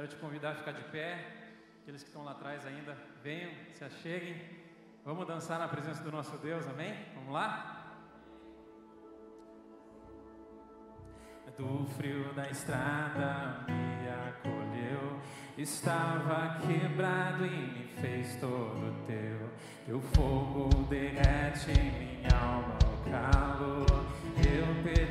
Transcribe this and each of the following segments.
Quero te convidar a ficar de pé. Aqueles que estão lá atrás ainda, venham, se acheguem. Vamos dançar na presença do nosso Deus, amém? Vamos lá? Do frio da estrada me acolheu, estava quebrado e me fez todo teu. Teu fogo derrete minha alma ao calor. Eu pertencia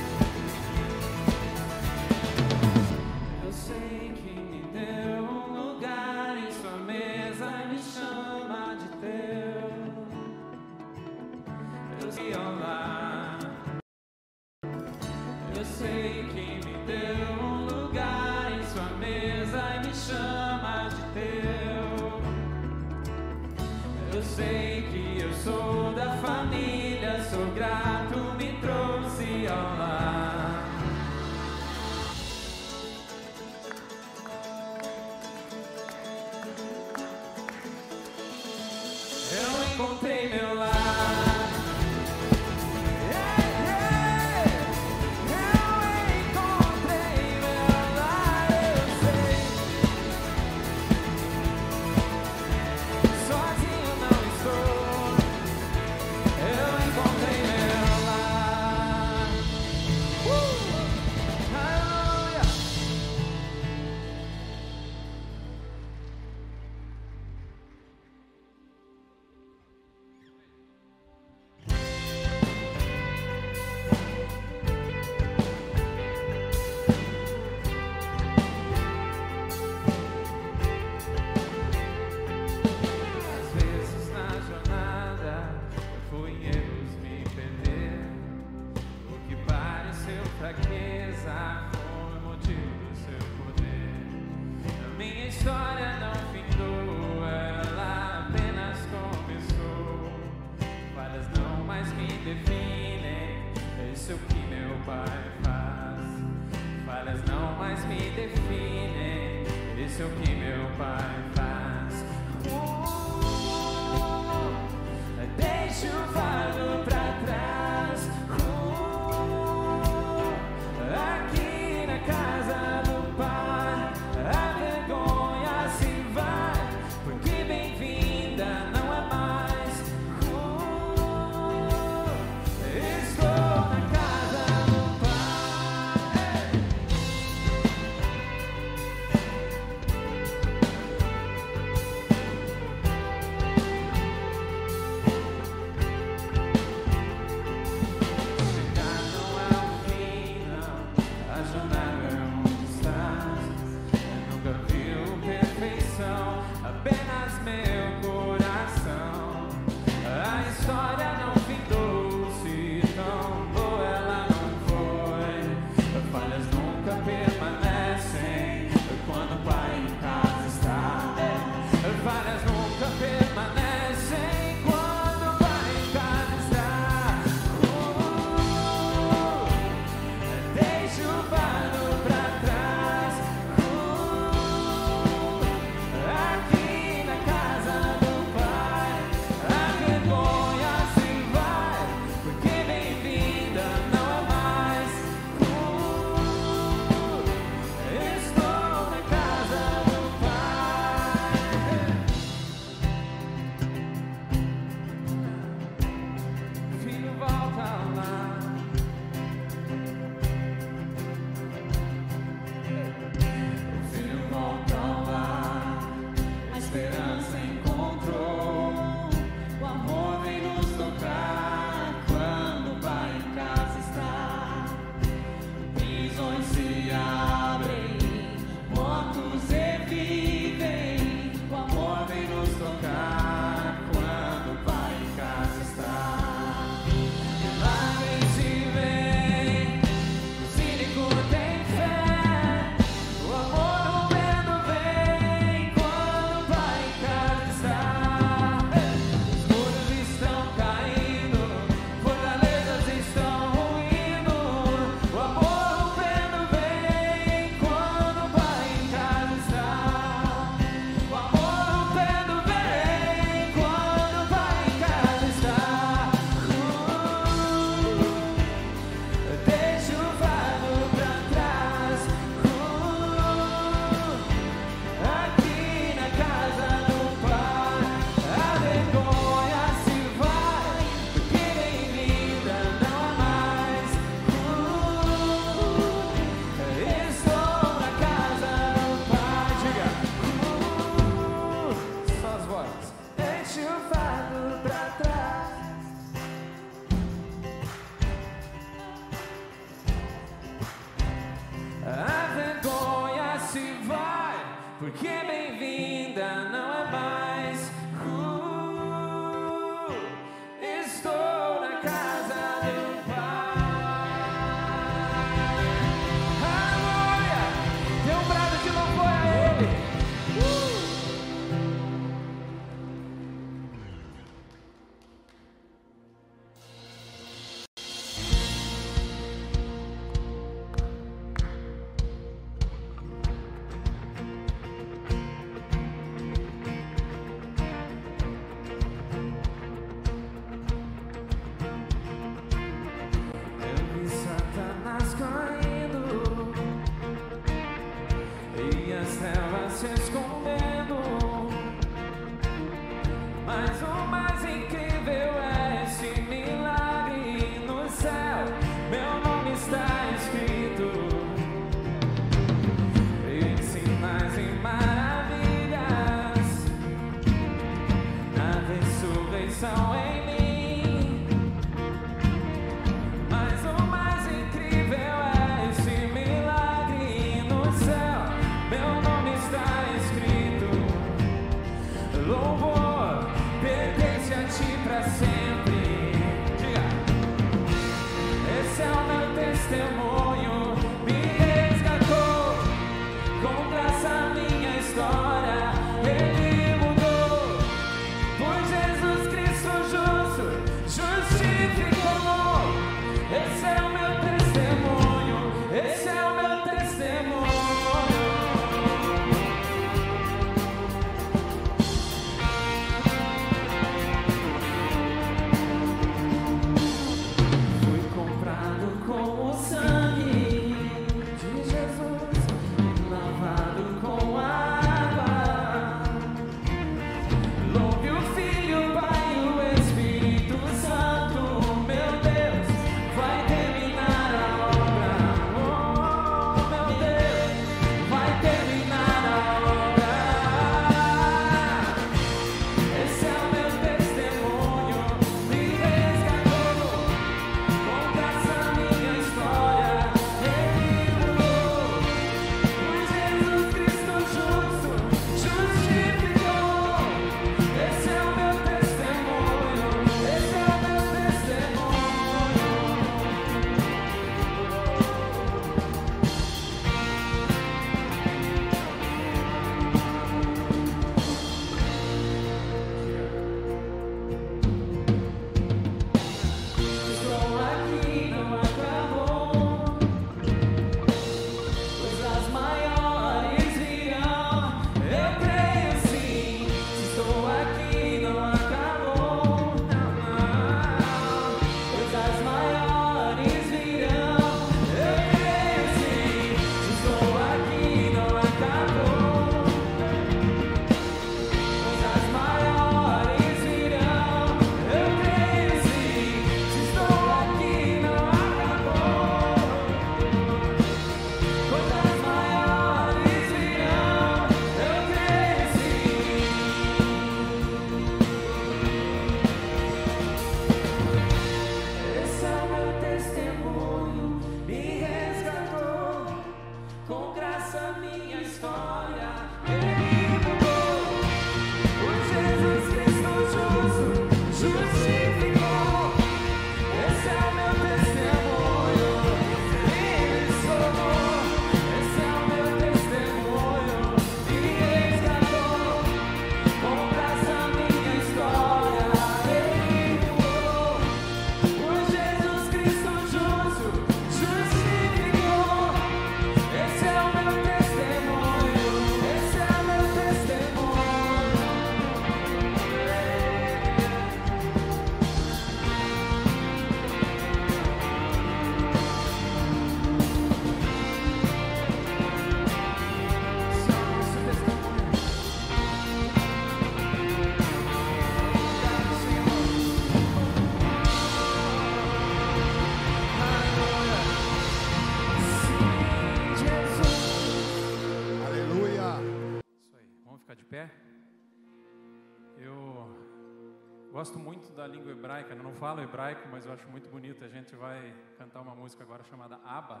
falo hebraico, mas eu acho muito bonito. A gente vai cantar uma música agora chamada Abba.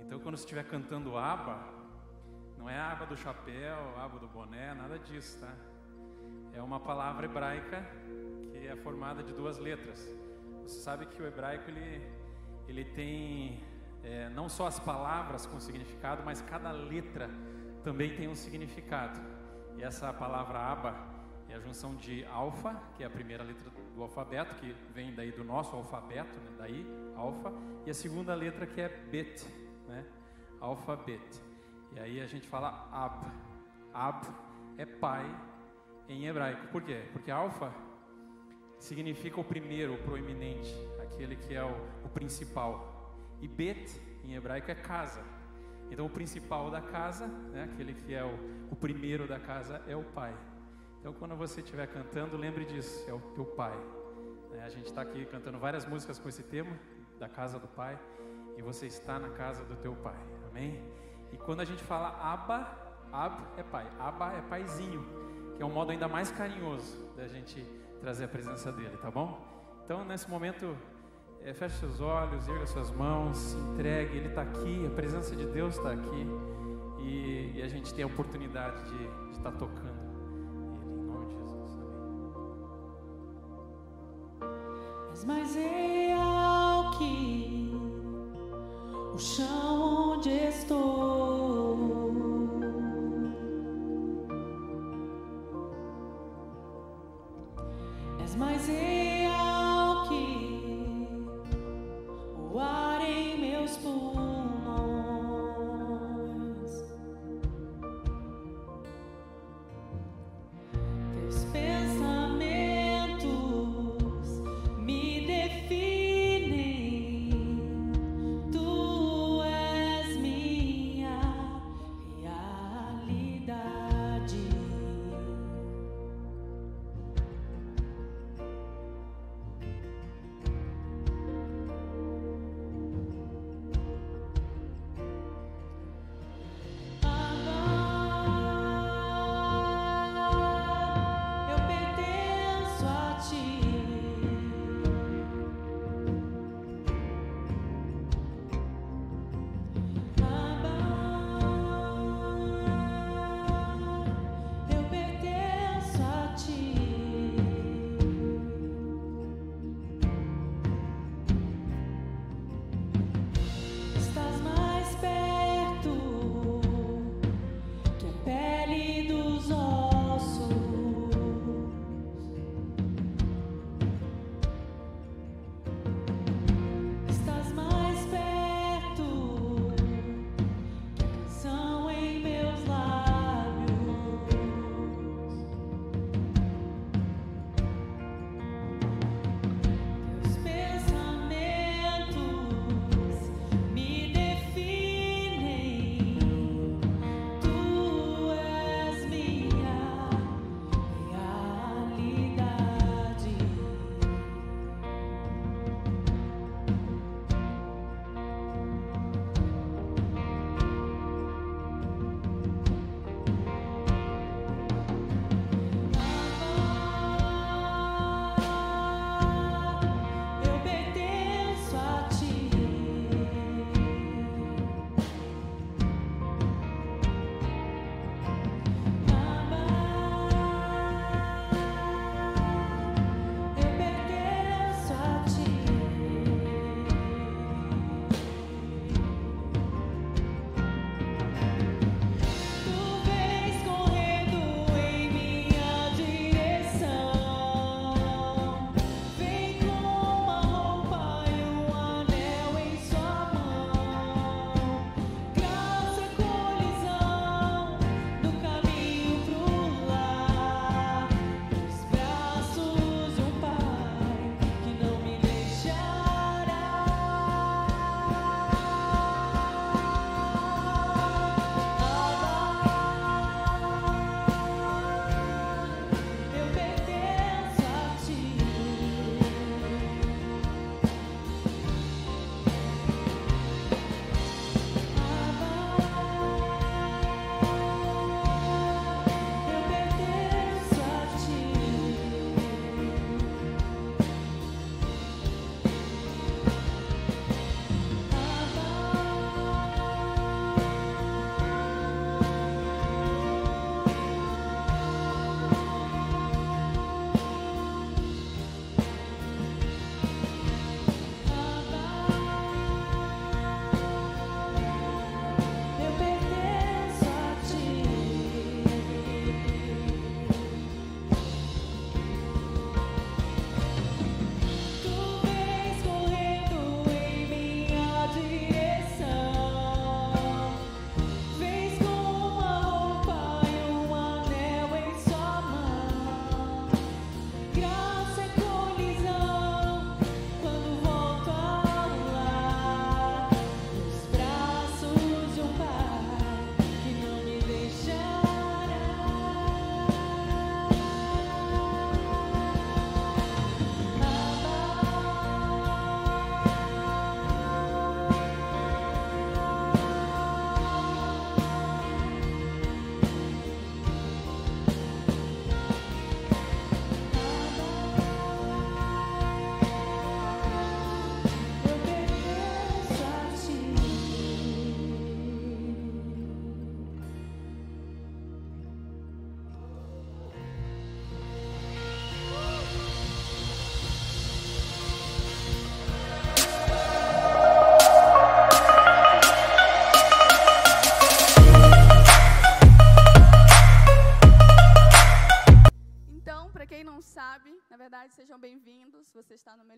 Então, quando estiver cantando Abba, Não é aba do chapéu, aba do boné, nada disso, tá? É uma palavra hebraica que é formada de duas letras. Você sabe que o hebraico ele, ele tem é, não só as palavras com significado, mas cada letra também tem um significado. E essa palavra aba é a junção de alfa, que é a primeira letra do alfabeto, que vem daí do nosso alfabeto, né? daí alfa, e a segunda letra que é bet, né? alfabet. E aí a gente fala ab. Ab é pai em hebraico. Por quê? Porque alfa significa o primeiro, o proeminente, aquele que é o, o principal. E bet em hebraico é casa. Então o principal da casa, né, aquele que é o, o primeiro da casa, é o pai. Então quando você estiver cantando, lembre disso, é o teu pai. É, a gente está aqui cantando várias músicas com esse tema, da casa do pai, e você está na casa do teu pai. Amém? E quando a gente fala aba, ab é pai, aba é paizinho, que é um modo ainda mais carinhoso da gente trazer a presença dele, tá bom? Então nesse momento, é, feche seus olhos, erga suas mãos, se entregue, ele está aqui, a presença de Deus está aqui, e, e, a gente tem a oportunidade de estar tá tocando mais real que o chão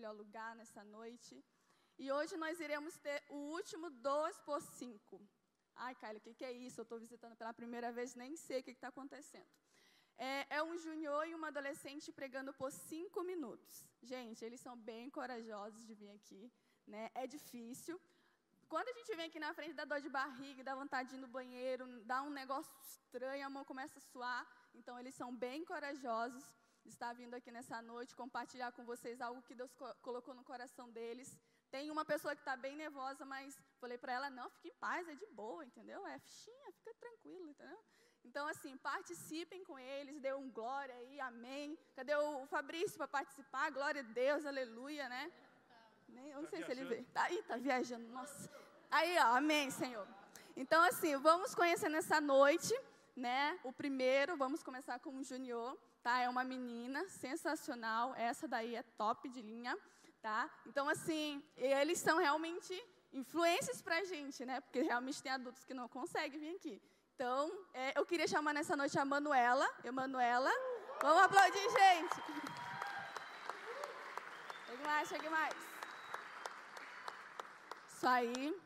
melhor lugar nessa noite. E hoje nós iremos ter o último 2 por 5. Ai, Kylie, o que, que é isso? Eu estou visitando pela primeira vez, nem sei o que está acontecendo. É, é um junior e uma adolescente pregando por cinco minutos. Gente, eles são bem corajosos de vir aqui. Né? É difícil. Quando a gente vem aqui na frente, dá dor de barriga, dá vontade de ir no banheiro, dá um negócio estranho, a mão começa a suar. Então, eles são bem corajosos estar vindo aqui nessa noite, compartilhar com vocês algo que Deus co colocou no coração deles. Tem uma pessoa que está bem nervosa, mas falei para ela, não, fique em paz, é de boa, entendeu? É fichinha, fica tranquilo, entendeu? Então, assim, participem com eles, dê um glória aí, amém. Cadê o Fabrício para participar? Glória a Deus, aleluia, né? Nem, eu não Tá sei se ele viajando. vê. Tá aí, tá viajando, nossa. Aí, ó, amém, Senhor. Então, assim, vamos conhecer nessa noite, né? O primeiro, vamos começar com o Junior, tá? É uma menina sensacional, essa daí é top de linha, tá? Então, assim, eles são realmente influências pra gente, né? Porque realmente tem adultos que não conseguem vir aqui. Então, é, eu queria chamar nessa noite a Manuela. Emanuela. Vamos aplaudir, gente. Chegue mais, chegue mais. Isso aí.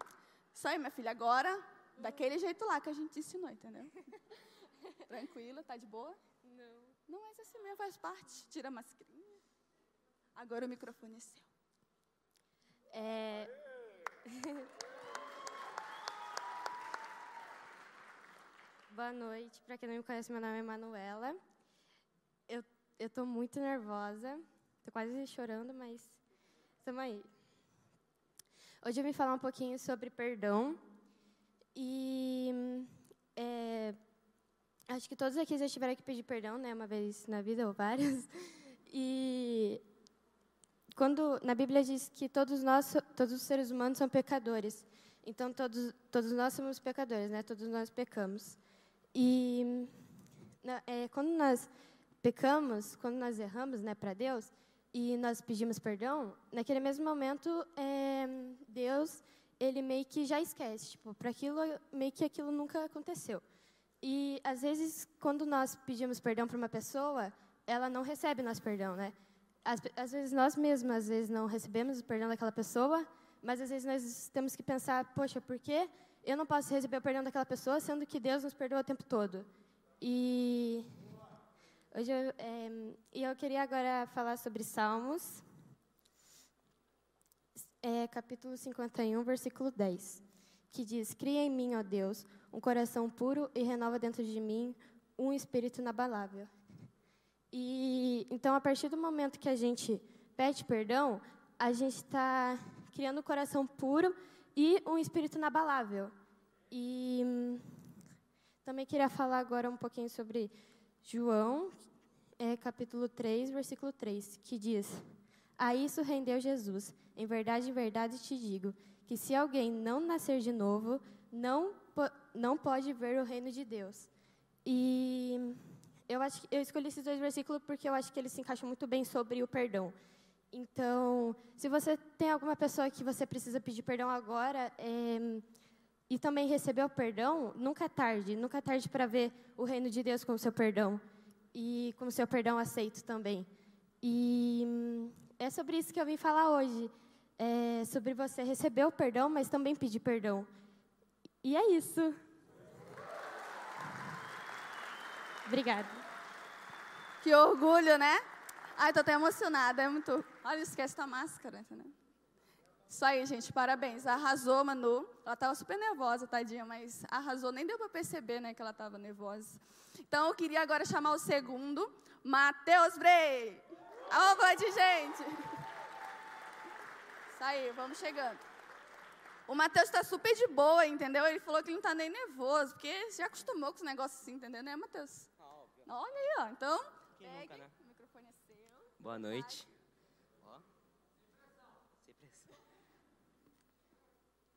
Isso aí, minha filha. Agora, daquele jeito lá que a gente ensinou, entendeu? Tranquila, tá de boa? Não. Mas assim mesmo faz parte. Tira a mascarinha. Agora o microfone é seu. É... Boa noite. Para quem não me conhece, meu nome é Manuela. Eu eu muito nervosa. Tô quase chorando, mas estamos aí. Hoje eu vim falar um pouquinho sobre perdão. E é, acho que todos aqui já tiveram que pedir perdão, né, uma vez na vida ou várias. E quando na Bíblia diz que todos nós, todos os seres humanos são pecadores. Então todos todos nós somos pecadores, né? Todos nós pecamos. E é, quando nós pecamos, quando nós erramos, né, para Deus e nós pedimos perdão, naquele mesmo momento é, Deus ele meio que já esquece, tipo, para aquilo meio que aquilo nunca aconteceu. E às vezes quando nós pedimos perdão para uma pessoa, ela não recebe nosso perdão, né? Às, às vezes nós mesmos, às vezes não recebemos o perdão daquela pessoa, mas às vezes nós temos que pensar, poxa, por que eu não posso receber o perdão daquela pessoa, sendo que Deus nos perdoa o tempo todo? E hoje eu, é, eu queria agora falar sobre Salmos, é, capítulo 51, versículo 10, que diz: Cria em mim, ó Deus, um coração puro e renova dentro de mim um espírito inabalável. E então, a partir do momento que a gente pede perdão, a gente está criando um coração puro e um espírito inabalável. E também queria falar agora um pouquinho sobre João, é, capítulo 3, versículo 3, que diz: A isso rendeu Jesus. Em verdade, em verdade te digo, que se alguém não nascer de novo, não, não pode ver o reino de Deus. E eu acho eu escolhi esses dois versículos porque eu acho que eles se encaixam muito bem sobre o perdão. Então, se você tem alguma pessoa que você precisa pedir perdão agora é, e também receber o perdão, nunca é tarde. Nunca é tarde para ver o reino de Deus com o seu perdão e com o seu perdão aceito também. E é sobre isso que eu vim falar hoje. É sobre você receber o perdão, mas também pedir perdão. E é isso. Obrigada. Que orgulho, né? Ai, tô até emocionada, é muito... Olha, esquece tua máscara, entendeu? Isso aí, gente, parabéns. Arrasou, Manu. Ela tava super nervosa, tadinha, mas arrasou. Nem deu para perceber, né, que ela tava nervosa. Então, eu queria agora chamar o segundo, Matheus Brei. Aplaudir, gente. Isso aí, vamos chegando. O Matheus está super de boa, entendeu? Ele falou que ele não está nem nervoso, porque já acostumou com os negócios assim, entendeu, né, Matheus? Olha aí, ó. Então, Quem pegue, nunca, né? o microfone é seu. Boa noite. Ó. Sem pressão.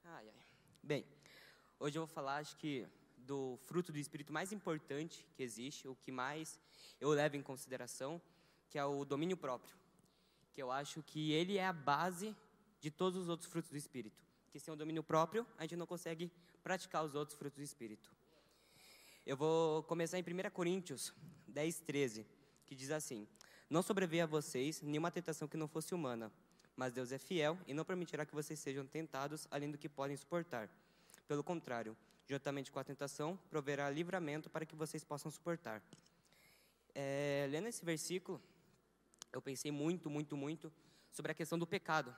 Ai, ai. Bem, hoje eu vou falar, acho que, do fruto do Espírito mais importante que existe, o que mais eu levo em consideração, que é o domínio próprio. Que eu acho que ele é a base de todos os outros frutos do Espírito. Que sem o domínio próprio, a gente não consegue praticar os outros frutos do Espírito. Eu vou começar em 1 Coríntios 10, 13, que diz assim: Não sobreveia a vocês nenhuma tentação que não fosse humana, mas Deus é fiel e não permitirá que vocês sejam tentados além do que podem suportar. Pelo contrário, juntamente com a tentação, proverá livramento para que vocês possam suportar. É, lendo esse versículo, eu pensei muito, muito, muito sobre a questão do pecado.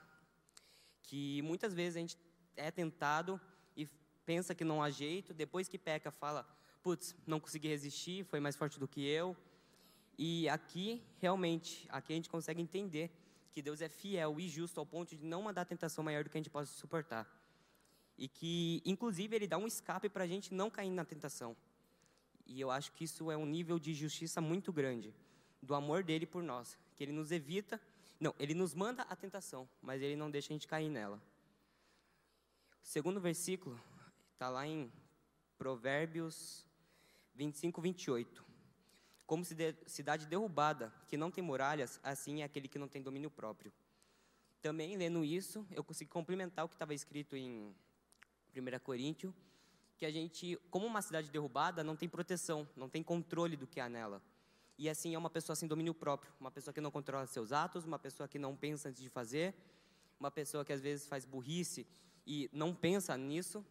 Que muitas vezes a gente é tentado e pensa que não há jeito, depois que peca, fala: putz, não consegui resistir, foi mais forte do que eu. E aqui, realmente, aqui a gente consegue entender que Deus é fiel e justo ao ponto de não mandar tentação maior do que a gente possa suportar. E que, inclusive, Ele dá um escape para a gente não cair na tentação. E eu acho que isso é um nível de justiça muito grande, do amor dele por nós, que Ele nos evita, não, Ele nos manda a tentação, mas Ele não deixa a gente cair nela. O segundo versículo está lá em Provérbios 25, 28. Como cidade derrubada, que não tem muralhas, assim é aquele que não tem domínio próprio. Também, lendo isso, eu consegui complementar o que estava escrito em 1 Coríntios, que a gente, como uma cidade derrubada, não tem proteção, não tem controle do que há nela. E assim é uma pessoa sem domínio próprio, uma pessoa que não controla seus atos, uma pessoa que não pensa antes de fazer, uma pessoa que às vezes faz burrice e não pensa nisso,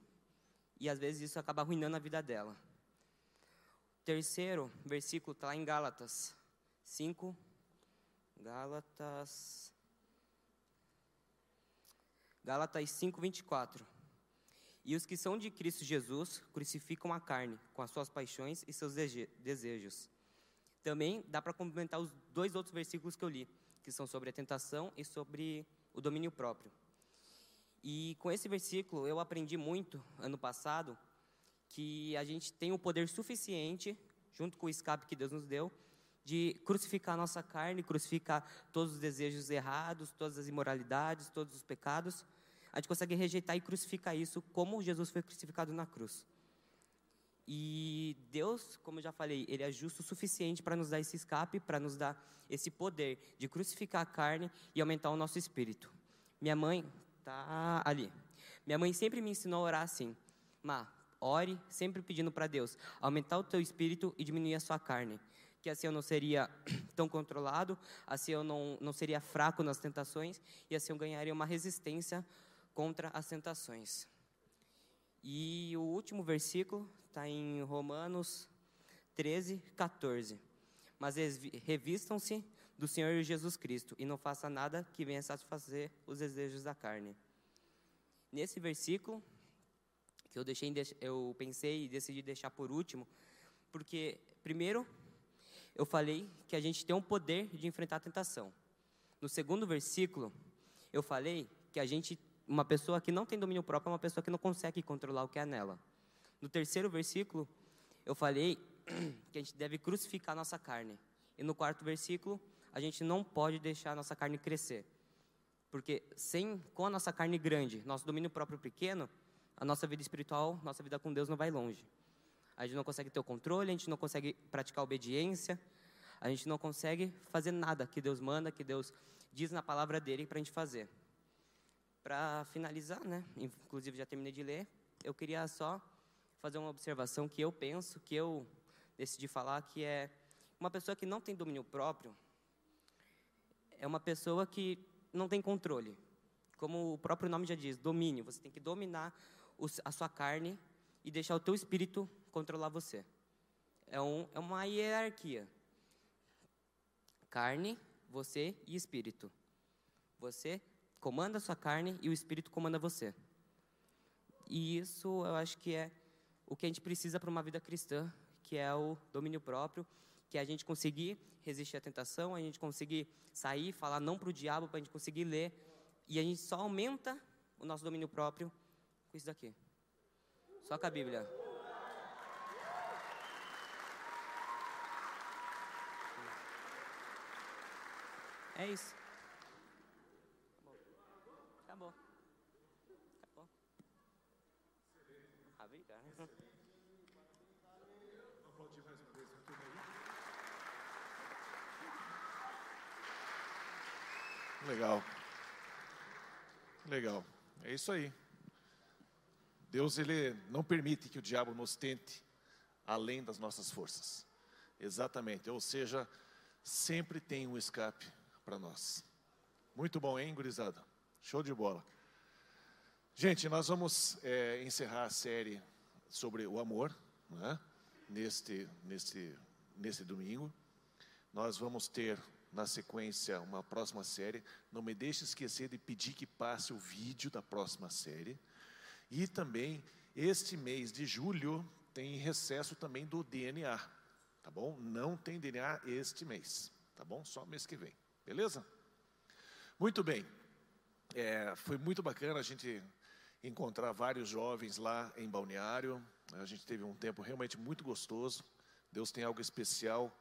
e às vezes isso acaba arruinando a vida dela. Terceiro versículo está lá em Gálatas 5. Gálatas. Gálatas 5, 24. E os que são de Cristo Jesus crucificam a carne com as suas paixões e seus desejos. Também dá para complementar os dois outros versículos que eu li, que são sobre a tentação e sobre o domínio próprio. E com esse versículo eu aprendi muito ano passado que a gente tem o poder suficiente, junto com o escape que Deus nos deu, de crucificar a nossa carne, crucificar todos os desejos errados, todas as imoralidades, todos os pecados. A gente consegue rejeitar e crucificar isso como Jesus foi crucificado na cruz. E Deus, como eu já falei, Ele é justo o suficiente para nos dar esse escape, para nos dar esse poder de crucificar a carne e aumentar o nosso espírito. Minha mãe tá ali. Minha mãe sempre me ensinou a orar assim: Má, ore sempre pedindo para Deus aumentar o teu espírito e diminuir a sua carne. Que assim eu não seria tão controlado, assim eu não, não seria fraco nas tentações e assim eu ganharia uma resistência contra as tentações. E o último versículo está em Romanos 13, 14. Mas revistam-se do Senhor Jesus Cristo e não faça nada que venha satisfazer os desejos da carne. Nesse versículo, que eu deixei, eu pensei e decidi deixar por último, porque primeiro eu falei que a gente tem um poder de enfrentar a tentação. No segundo versículo, eu falei que a gente, uma pessoa que não tem domínio próprio é uma pessoa que não consegue controlar o que é nela. No terceiro versículo, eu falei que a gente deve crucificar a nossa carne. E no quarto versículo, a gente não pode deixar a nossa carne crescer. Porque sem com a nossa carne grande, nosso domínio próprio pequeno, a nossa vida espiritual, nossa vida com Deus não vai longe. A gente não consegue ter o controle, a gente não consegue praticar obediência, a gente não consegue fazer nada que Deus manda, que Deus diz na palavra dele para a gente fazer. Para finalizar, né? Inclusive já terminei de ler. Eu queria só fazer uma observação que eu penso, que eu decidi falar, que é uma pessoa que não tem domínio próprio é uma pessoa que não tem controle. Como o próprio nome já diz, domínio. Você tem que dominar a sua carne e deixar o teu espírito controlar você. É, um, é uma hierarquia. Carne, você e espírito. Você comanda a sua carne e o espírito comanda você. E isso eu acho que é o que a gente precisa para uma vida cristã, que é o domínio próprio, que é a gente conseguir resistir à tentação, a gente conseguir sair, falar não para o diabo, para a gente conseguir ler, e a gente só aumenta o nosso domínio próprio com isso daqui. Só com a Bíblia. É isso. Acabou. Acabou. Acabou. Ah, obrigado. Legal. Legal. É isso aí. Deus ele não permite que o diabo nos tente além das nossas forças. Exatamente. Ou seja, sempre tem um escape para nós. Muito bom, hein, gurizada? Show de bola. Gente, nós vamos é, encerrar a série sobre o amor, né? neste, neste, neste domingo. Nós vamos ter na sequência uma próxima série. Não me deixe esquecer de pedir que passe o vídeo da próxima série. E também, este mês de julho, tem recesso também do DNA, tá bom? Não tem DNA este mês, tá bom? Só mês que vem, beleza? Muito bem. É, foi muito bacana a gente encontrar vários jovens lá em Balneário. A gente teve um tempo realmente muito gostoso. Deus tem algo especial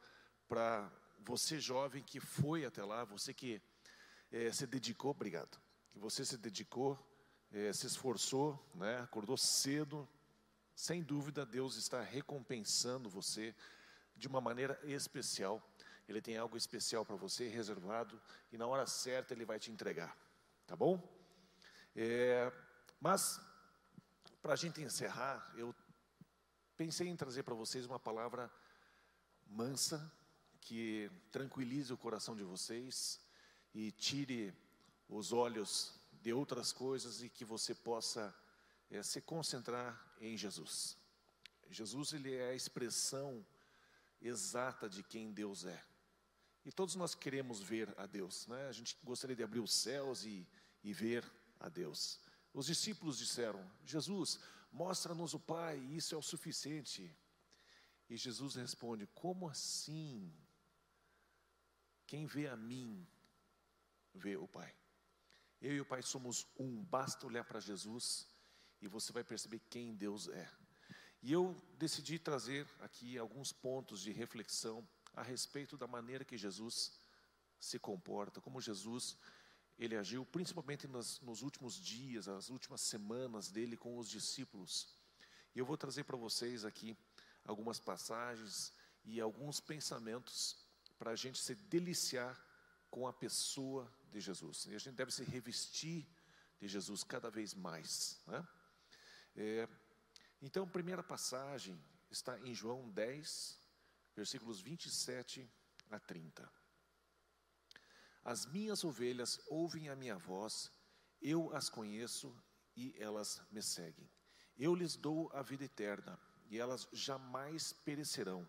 para você jovem que foi até lá, você que é, se dedicou, obrigado, que você se dedicou, é, se esforçou, né, acordou cedo, sem dúvida Deus está recompensando você de uma maneira especial. Ele tem algo especial para você, reservado, e na hora certa Ele vai te entregar, tá bom? É, mas, para a gente encerrar, eu pensei em trazer para vocês uma palavra mansa, que tranquilize o coração de vocês e tire os olhos de outras coisas e que você possa é, se concentrar em Jesus. Jesus ele é a expressão exata de quem Deus é. E todos nós queremos ver a Deus, né? A gente gostaria de abrir os céus e, e ver a Deus. Os discípulos disseram: Jesus, mostra-nos o Pai, isso é o suficiente. E Jesus responde: Como assim? Quem vê a mim, vê o Pai. Eu e o Pai somos um, basta olhar para Jesus e você vai perceber quem Deus é. E eu decidi trazer aqui alguns pontos de reflexão a respeito da maneira que Jesus se comporta, como Jesus ele agiu, principalmente nos, últimos dias, as últimas semanas dele com os discípulos. E eu vou trazer para vocês aqui algumas passagens e alguns pensamentos para a gente se deliciar com a pessoa de Jesus. E a gente deve se revestir de Jesus cada vez mais. Né? É, então, a primeira passagem está em João 10, versículos 27 a 30. As minhas ovelhas ouvem a minha voz, eu as conheço e elas me seguem. Eu lhes dou a vida eterna e elas jamais perecerão.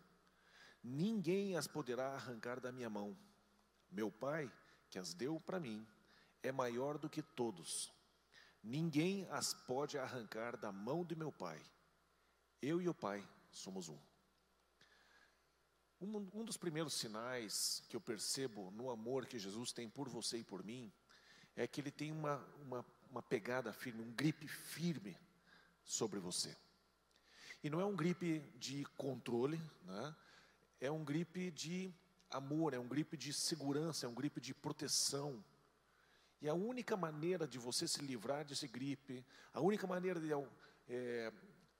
Ninguém as poderá arrancar da minha mão. Meu Pai, que as deu para mim, é maior do que todos. Ninguém as pode arrancar da mão de meu Pai. Eu e o Pai somos um. Um, dos primeiros sinais que eu percebo no amor que Jesus tem por você e por mim é que ele tem uma, uma, uma pegada firme, um gripe firme sobre você. E não é um gripe de controle, né? É um gripe de amor, é um gripe de segurança, é um gripe de proteção. E a única maneira de você se livrar desse gripe, a única maneira de é,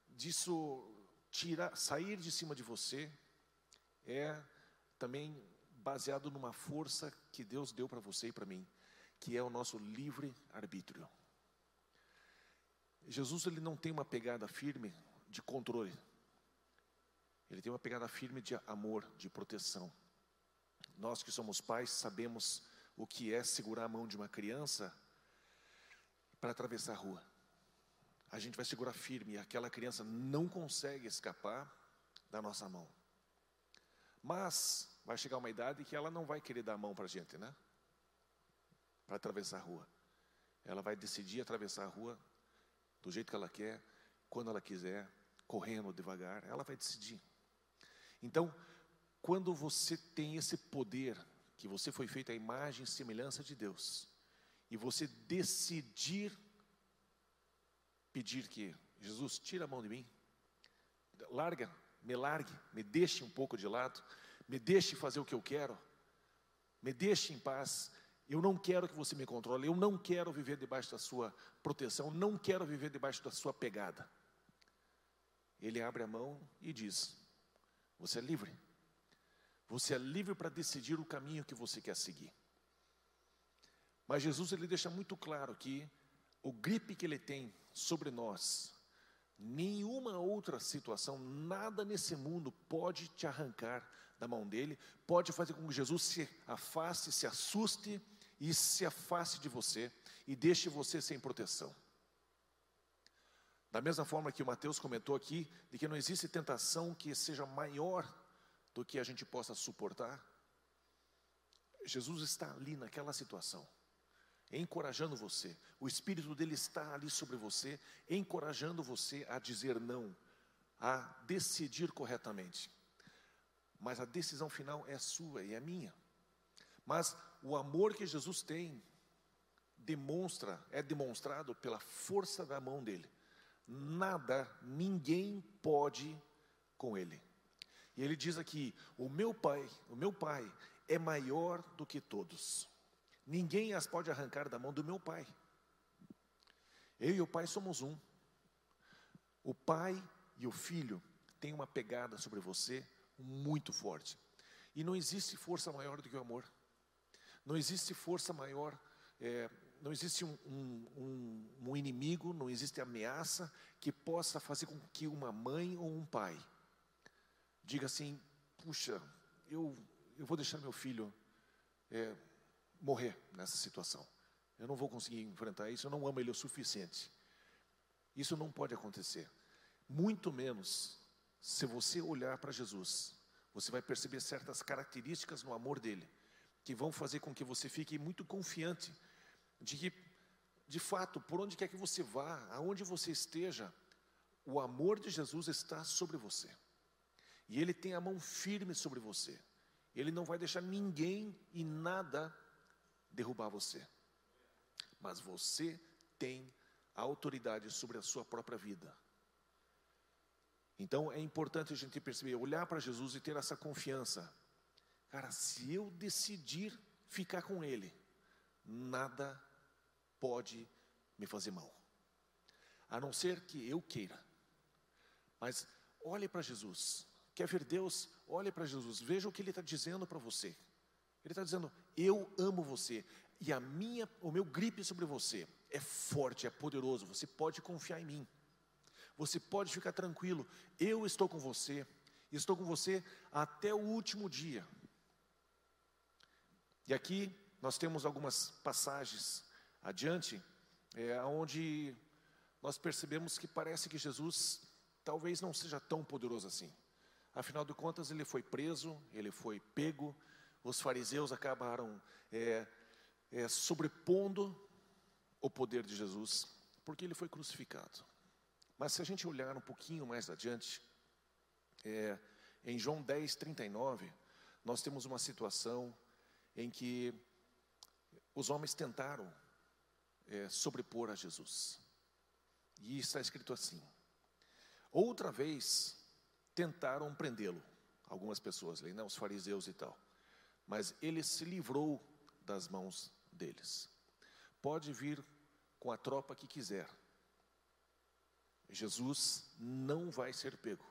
disso tirar, sair de cima de você, é também baseado numa força que Deus deu para você e para mim, que é o nosso livre arbítrio. Jesus ele não tem uma pegada firme de controle. Ele tem uma pegada firme de amor, de proteção. Nós que somos pais sabemos o que é segurar a mão de uma criança para atravessar a rua. A gente vai segurar firme e aquela criança não consegue escapar da nossa mão. Mas vai chegar uma idade que ela não vai querer dar a mão para a gente, né? Para atravessar a rua. Ela vai decidir atravessar a rua do jeito que ela quer, quando ela quiser, correndo devagar, ela vai decidir. Então, quando você tem esse poder, que você foi feito à imagem e semelhança de Deus, e você decidir pedir que Jesus tira a mão de mim, larga, me largue, me deixe um pouco de lado, me deixe fazer o que eu quero, me deixe em paz. Eu não quero que você me controle, eu não quero viver debaixo da sua proteção, não quero viver debaixo da sua pegada. Ele abre a mão e diz: Você é livre. Você é livre para decidir o caminho que você quer seguir. Mas Jesus ele deixa muito claro que o gripe que ele tem sobre nós Nenhuma outra situação, nada nesse mundo pode te arrancar da mão dele, pode fazer com que Jesus se afaste, se assuste e se afaste de você e deixe você sem proteção. Da mesma forma que o Mateus comentou aqui, de que não existe tentação que seja maior do que a gente possa suportar, Jesus está ali naquela situação, encorajando você. O Espírito dele está ali sobre você, encorajando você a dizer não, a decidir corretamente. Mas a decisão final é sua e é minha. Mas o amor que Jesus tem demonstra, é demonstrado pela força da mão dele. Nada, ninguém pode com ele. E ele diz aqui: "O meu Pai, o meu Pai é maior do que todos. Ninguém as pode arrancar da mão do meu Pai. Eu e o Pai somos um. O Pai e o Filho têm uma pegada sobre você muito forte. E não existe força maior do que o amor. Não existe força maior, é, não existe um, um, um, inimigo, não existe ameaça que possa fazer com que uma mãe ou um pai diga assim: puxa, eu, eu vou deixar meu filho é, morrer nessa situação. Eu não vou conseguir enfrentar isso, eu não amo ele o suficiente. Isso não pode acontecer. Muito menos se você olhar para Jesus, você vai perceber certas características no amor dele que vão fazer com que você fique muito confiante de que, de fato, por onde quer que você vá, aonde você esteja, o amor de Jesus está sobre você. E Ele tem a mão firme sobre você. Ele não vai deixar ninguém e nada derrubar você. Mas você tem a autoridade sobre a sua própria vida. Então é importante a gente perceber, olhar para Jesus e ter essa confiança. Cara, se eu decidir ficar com Ele, nada pode me fazer mal, a não ser que eu queira. Mas olhe para Jesus, quer ver Deus? Olhe para Jesus, veja o que Ele está dizendo para você. Ele está dizendo: Eu amo você e a minha, o meu gripe sobre você é forte, é poderoso. Você pode confiar em mim. Você pode ficar tranquilo. Eu estou com você. Estou com você até o último dia. E aqui nós temos algumas passagens adiante, é, onde nós percebemos que parece que Jesus talvez não seja tão poderoso assim. Afinal de contas, ele foi preso, ele foi pego, os fariseus acabaram é, é, sobrepondo o poder de Jesus, porque ele foi crucificado. Mas se a gente olhar um pouquinho mais adiante, é, em João 10, 39, nós temos uma situação em que os homens tentaram é, sobrepor a Jesus. E está escrito assim: outra vez tentaram prendê-lo, algumas pessoas ali, né, os fariseus e tal, mas ele se livrou das mãos deles. Pode vir com a tropa que quiser, Jesus não vai ser pego.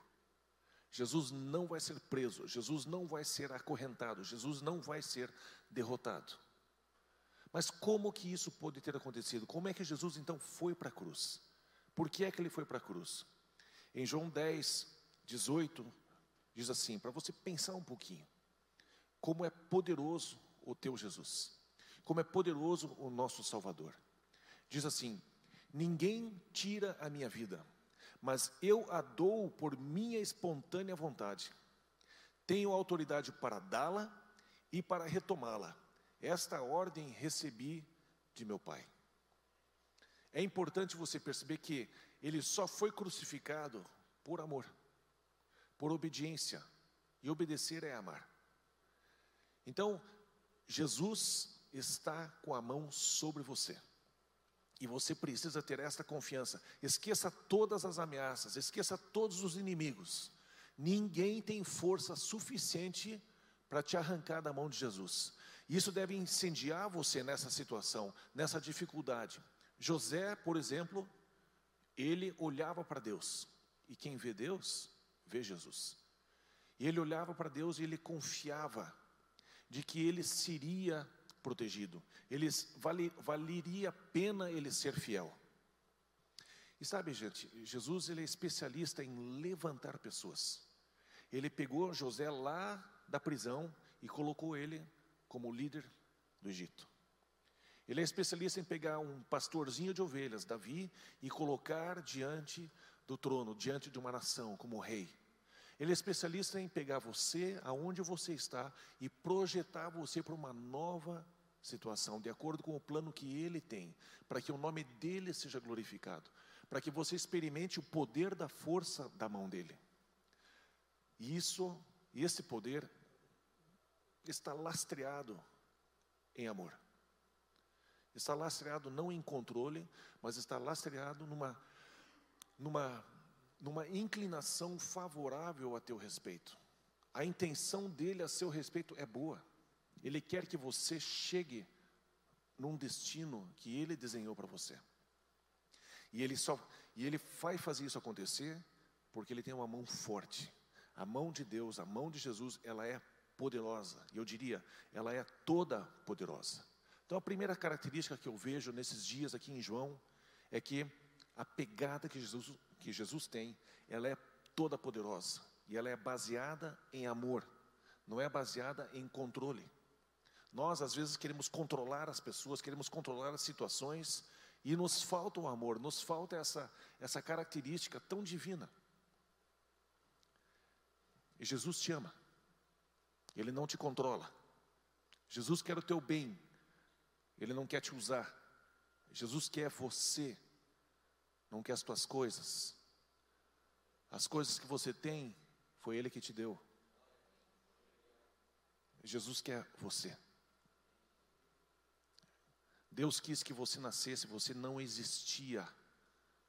Jesus não vai ser preso, Jesus não vai ser acorrentado, Jesus não vai ser derrotado. Mas como que isso pode ter acontecido? Como é que Jesus então foi para a cruz? Por que é que ele foi para a cruz? Em João 10, 18, diz assim, para você pensar um pouquinho, como é poderoso o teu Jesus, como é poderoso o nosso Salvador. Diz assim: Ninguém tira a minha vida, mas eu a dou por minha espontânea vontade. Tenho autoridade para dá-la e para retomá-la. Esta ordem recebi de meu Pai. É importante você perceber que ele só foi crucificado por amor, por obediência, e obedecer é amar. Então, Jesus está com a mão sobre você. E você precisa ter esta confiança. Esqueça todas as ameaças, esqueça todos os inimigos. Ninguém tem força suficiente para te arrancar da mão de Jesus. Isso deve incendiar você nessa situação, nessa dificuldade. José, por exemplo, ele olhava para Deus. E quem vê Deus, vê Jesus. E ele olhava para Deus e ele confiava de que ele seria protegido. Vale, valeria a pena ele ser fiel. E sabe, gente, Jesus ele é especialista em levantar pessoas. Ele pegou José lá da prisão e colocou ele como líder do Egito. Ele é especialista em pegar um pastorzinho de ovelhas, Davi, e colocar diante do trono, diante de uma nação, como rei. Ele é especialista em pegar você aonde você está e projetar você para uma nova situação, de acordo com o plano que ele tem, para que o nome dele seja glorificado, para que você experimente o poder da força da mão dele. E isso, esse poder está lastreado em amor. Está lastreado não em controle, mas está lastreado numa numa numa inclinação favorável a teu respeito. A intenção dele a seu respeito é boa. Ele quer que você chegue num destino que ele desenhou para você. E ele só e ele vai fazer isso acontecer porque ele tem uma mão forte. A mão de Deus, a mão de Jesus, ela é poderosa. Eu diria, ela é toda poderosa. Então a primeira característica que eu vejo nesses dias aqui em João é que a pegada que Jesus, que Jesus tem, ela é toda poderosa. E ela é baseada em amor, não é baseada em controle. Nós, às vezes, queremos controlar as pessoas, queremos controlar as situações, e nos falta o amor, nos falta essa, essa característica tão divina. E Jesus te ama, Ele não te controla. Jesus quer o teu bem, Ele não quer te usar. Jesus quer você, não quer as tuas coisas. As coisas que você tem, foi Ele que te deu. Jesus quer você. Deus quis que você nascesse, você não existia.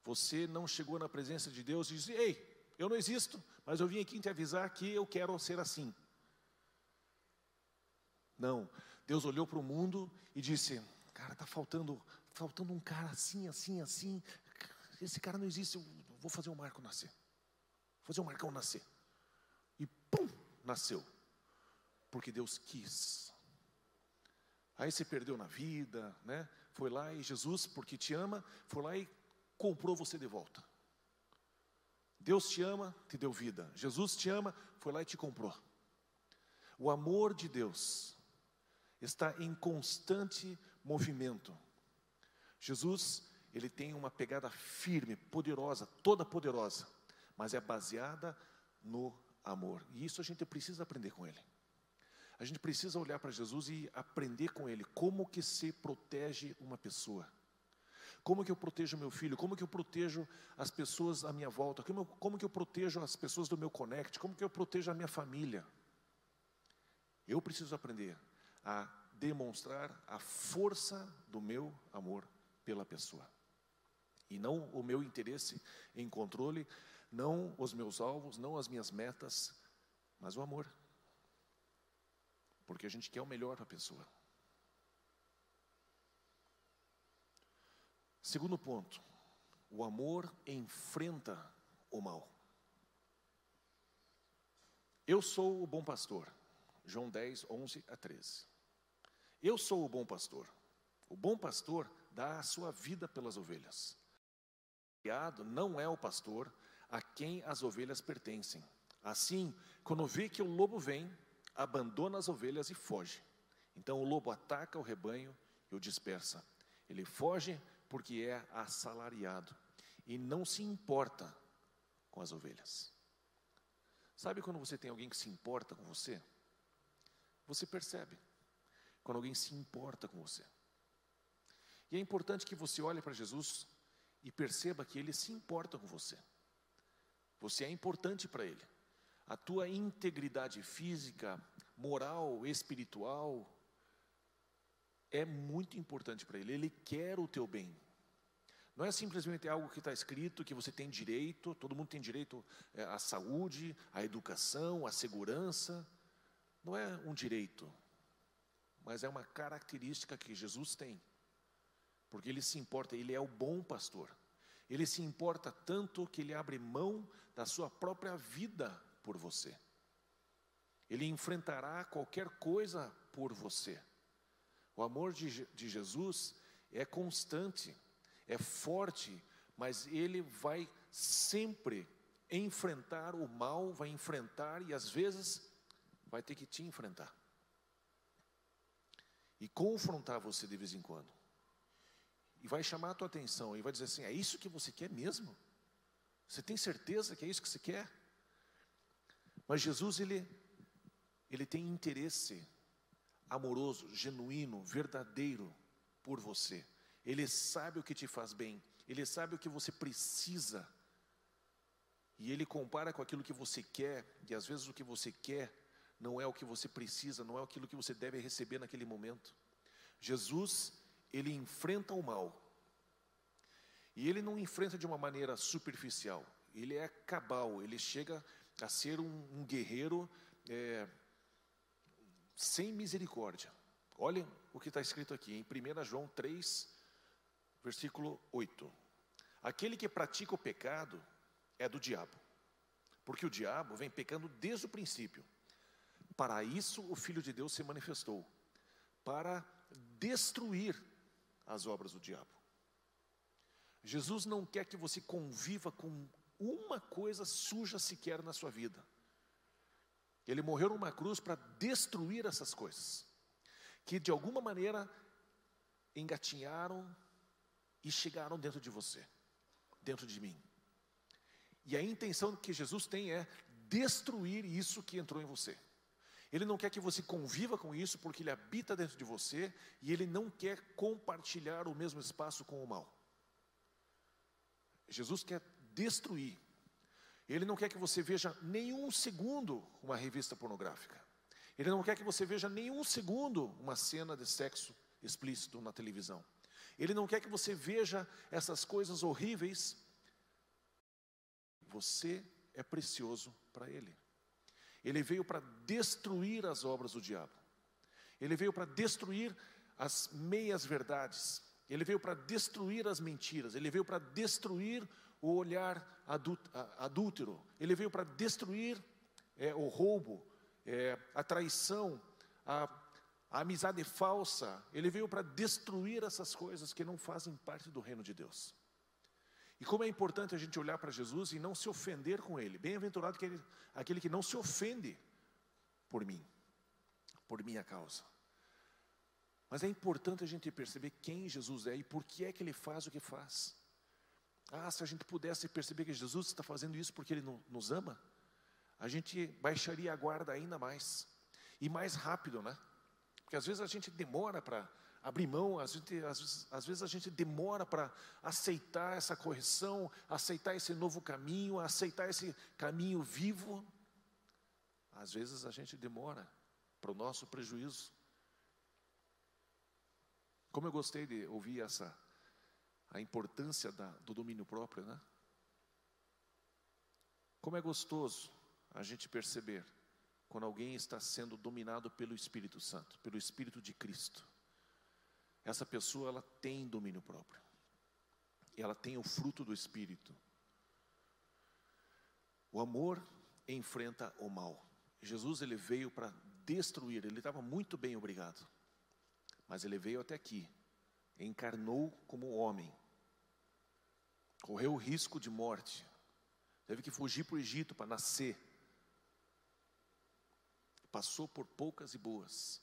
Você não chegou na presença de Deus e disse: Ei, eu não existo, mas eu vim aqui te avisar que eu quero ser assim. Não, Deus olhou para o mundo e disse: Cara, está faltando, faltando um cara assim, assim, assim. Esse cara não existe, eu vou fazer o Marco nascer. Vou fazer o Marcão nascer. E pum, nasceu. Porque Deus quis. Aí se perdeu na vida, né? Foi lá e Jesus, porque te ama, foi lá e comprou você de volta. Deus te ama, te deu vida. Jesus te ama, foi lá e te comprou. O amor de Deus está em constante movimento. Jesus, ele tem uma pegada firme, poderosa, toda poderosa, mas é baseada no amor. E isso a gente precisa aprender com ele. A gente precisa olhar para Jesus e aprender com ele como que se protege uma pessoa. Como que eu protejo meu filho? Como que eu protejo as pessoas à minha volta? Como, como que eu protejo as pessoas do meu connect? Como que eu protejo a minha família? Eu preciso aprender a demonstrar a força do meu amor pela pessoa. E não o meu interesse em controle, não os meus alvos, não as minhas metas, mas o amor. Porque a gente quer o melhor para a pessoa. Segundo ponto, o amor enfrenta o mal. Eu sou o bom pastor. João 10, 11 a 13. Eu sou o bom pastor. O bom pastor dá a sua vida pelas ovelhas. O criado não é o pastor a quem as ovelhas pertencem. Assim, quando vê que o lobo vem, abandona as ovelhas e foge. Então o lobo ataca o rebanho e o dispersa. Ele foge porque é assalariado e não se importa com as ovelhas. Sabe quando você tem alguém que se importa com você? Você percebe quando alguém se importa com você. E é importante que você olhe para Jesus e perceba que ele se importa com você. Você é importante para ele. A tua integridade física, moral, espiritual é muito importante para ele. Ele quer o teu bem. Não é simplesmente algo que está escrito que você tem direito, todo mundo tem direito é, à saúde, à educação, à segurança. Não é um direito, mas é uma característica que Jesus tem, porque ele se importa, ele é o bom pastor. Ele se importa tanto que ele abre mão da sua própria vida por você. Ele enfrentará qualquer coisa por você. O amor de, de Jesus é constante, é forte, mas ele vai sempre enfrentar o mal, vai enfrentar e às vezes vai ter que te enfrentar. E confrontar você de vez em quando. E vai chamar a tua atenção e vai dizer assim: é isso que você quer mesmo? Você tem certeza que é isso que você quer? Mas Jesus, ele, ele tem interesse amoroso, genuíno, verdadeiro por você. Ele sabe o que te faz bem, ele sabe o que você precisa. E ele compara com aquilo que você quer, e às vezes o que você quer não é o que você precisa, não é aquilo que você deve receber naquele momento. Jesus, ele enfrenta o mal. E ele não enfrenta de uma maneira superficial, ele é cabal, ele chega a ser um, um guerreiro é, sem misericórdia. Olha o que está escrito aqui em 1 João 3, versículo 8. Aquele que pratica o pecado é do diabo, porque o diabo vem pecando desde o princípio. Para isso o Filho de Deus se manifestou, para destruir as obras do diabo. Jesus não quer que você conviva com uma coisa suja sequer na sua vida. Ele morreu numa cruz para destruir essas coisas, que de alguma maneira engatinharam e chegaram dentro de você, dentro de mim. E a intenção que Jesus tem é destruir isso que entrou em você. Ele não quer que você conviva com isso, porque ele habita dentro de você e ele não quer compartilhar o mesmo espaço com o mal. Jesus quer destruir. Ele não quer que você veja nenhum segundo uma revista pornográfica. Ele não quer que você veja nenhum segundo uma cena de sexo explícito na televisão. Ele não quer que você veja essas coisas horríveis. Você é precioso para Ele. Ele veio para destruir as obras do diabo. Ele veio para destruir as meias verdades. Ele veio para destruir as mentiras. Ele veio para destruir o olhar adúltero. Ele veio para destruir é, o roubo, é, a traição, a, a amizade falsa. Ele veio para destruir essas coisas que não fazem parte do reino de Deus. E como é importante a gente olhar para Jesus e não se ofender com Ele. Bem-aventurado aquele, aquele que não se ofende por mim, por minha causa. Mas é importante a gente perceber quem Jesus é e por que é que Ele faz o que faz. Ah, se a gente pudesse perceber que Jesus está fazendo isso porque Ele nos ama, a gente baixaria a guarda ainda mais. E mais rápido, né? Porque às vezes a gente demora para abrir mão, às vezes, às vezes, a gente demora para aceitar essa correção, aceitar esse novo caminho, aceitar esse caminho vivo. Às vezes a gente demora para o nosso prejuízo. Como eu gostei de ouvir essa a importância da, do domínio próprio, né? Como é gostoso a gente perceber quando alguém está sendo dominado pelo Espírito Santo, pelo Espírito de Cristo essa pessoa ela tem domínio próprio. Ela tem o fruto do espírito. O amor enfrenta o mal. Jesus ele veio para destruir, ele estava muito bem obrigado. Mas ele veio até aqui, encarnou como homem. Correu o risco de morte. Teve que fugir para o Egito para nascer. Passou por poucas e boas.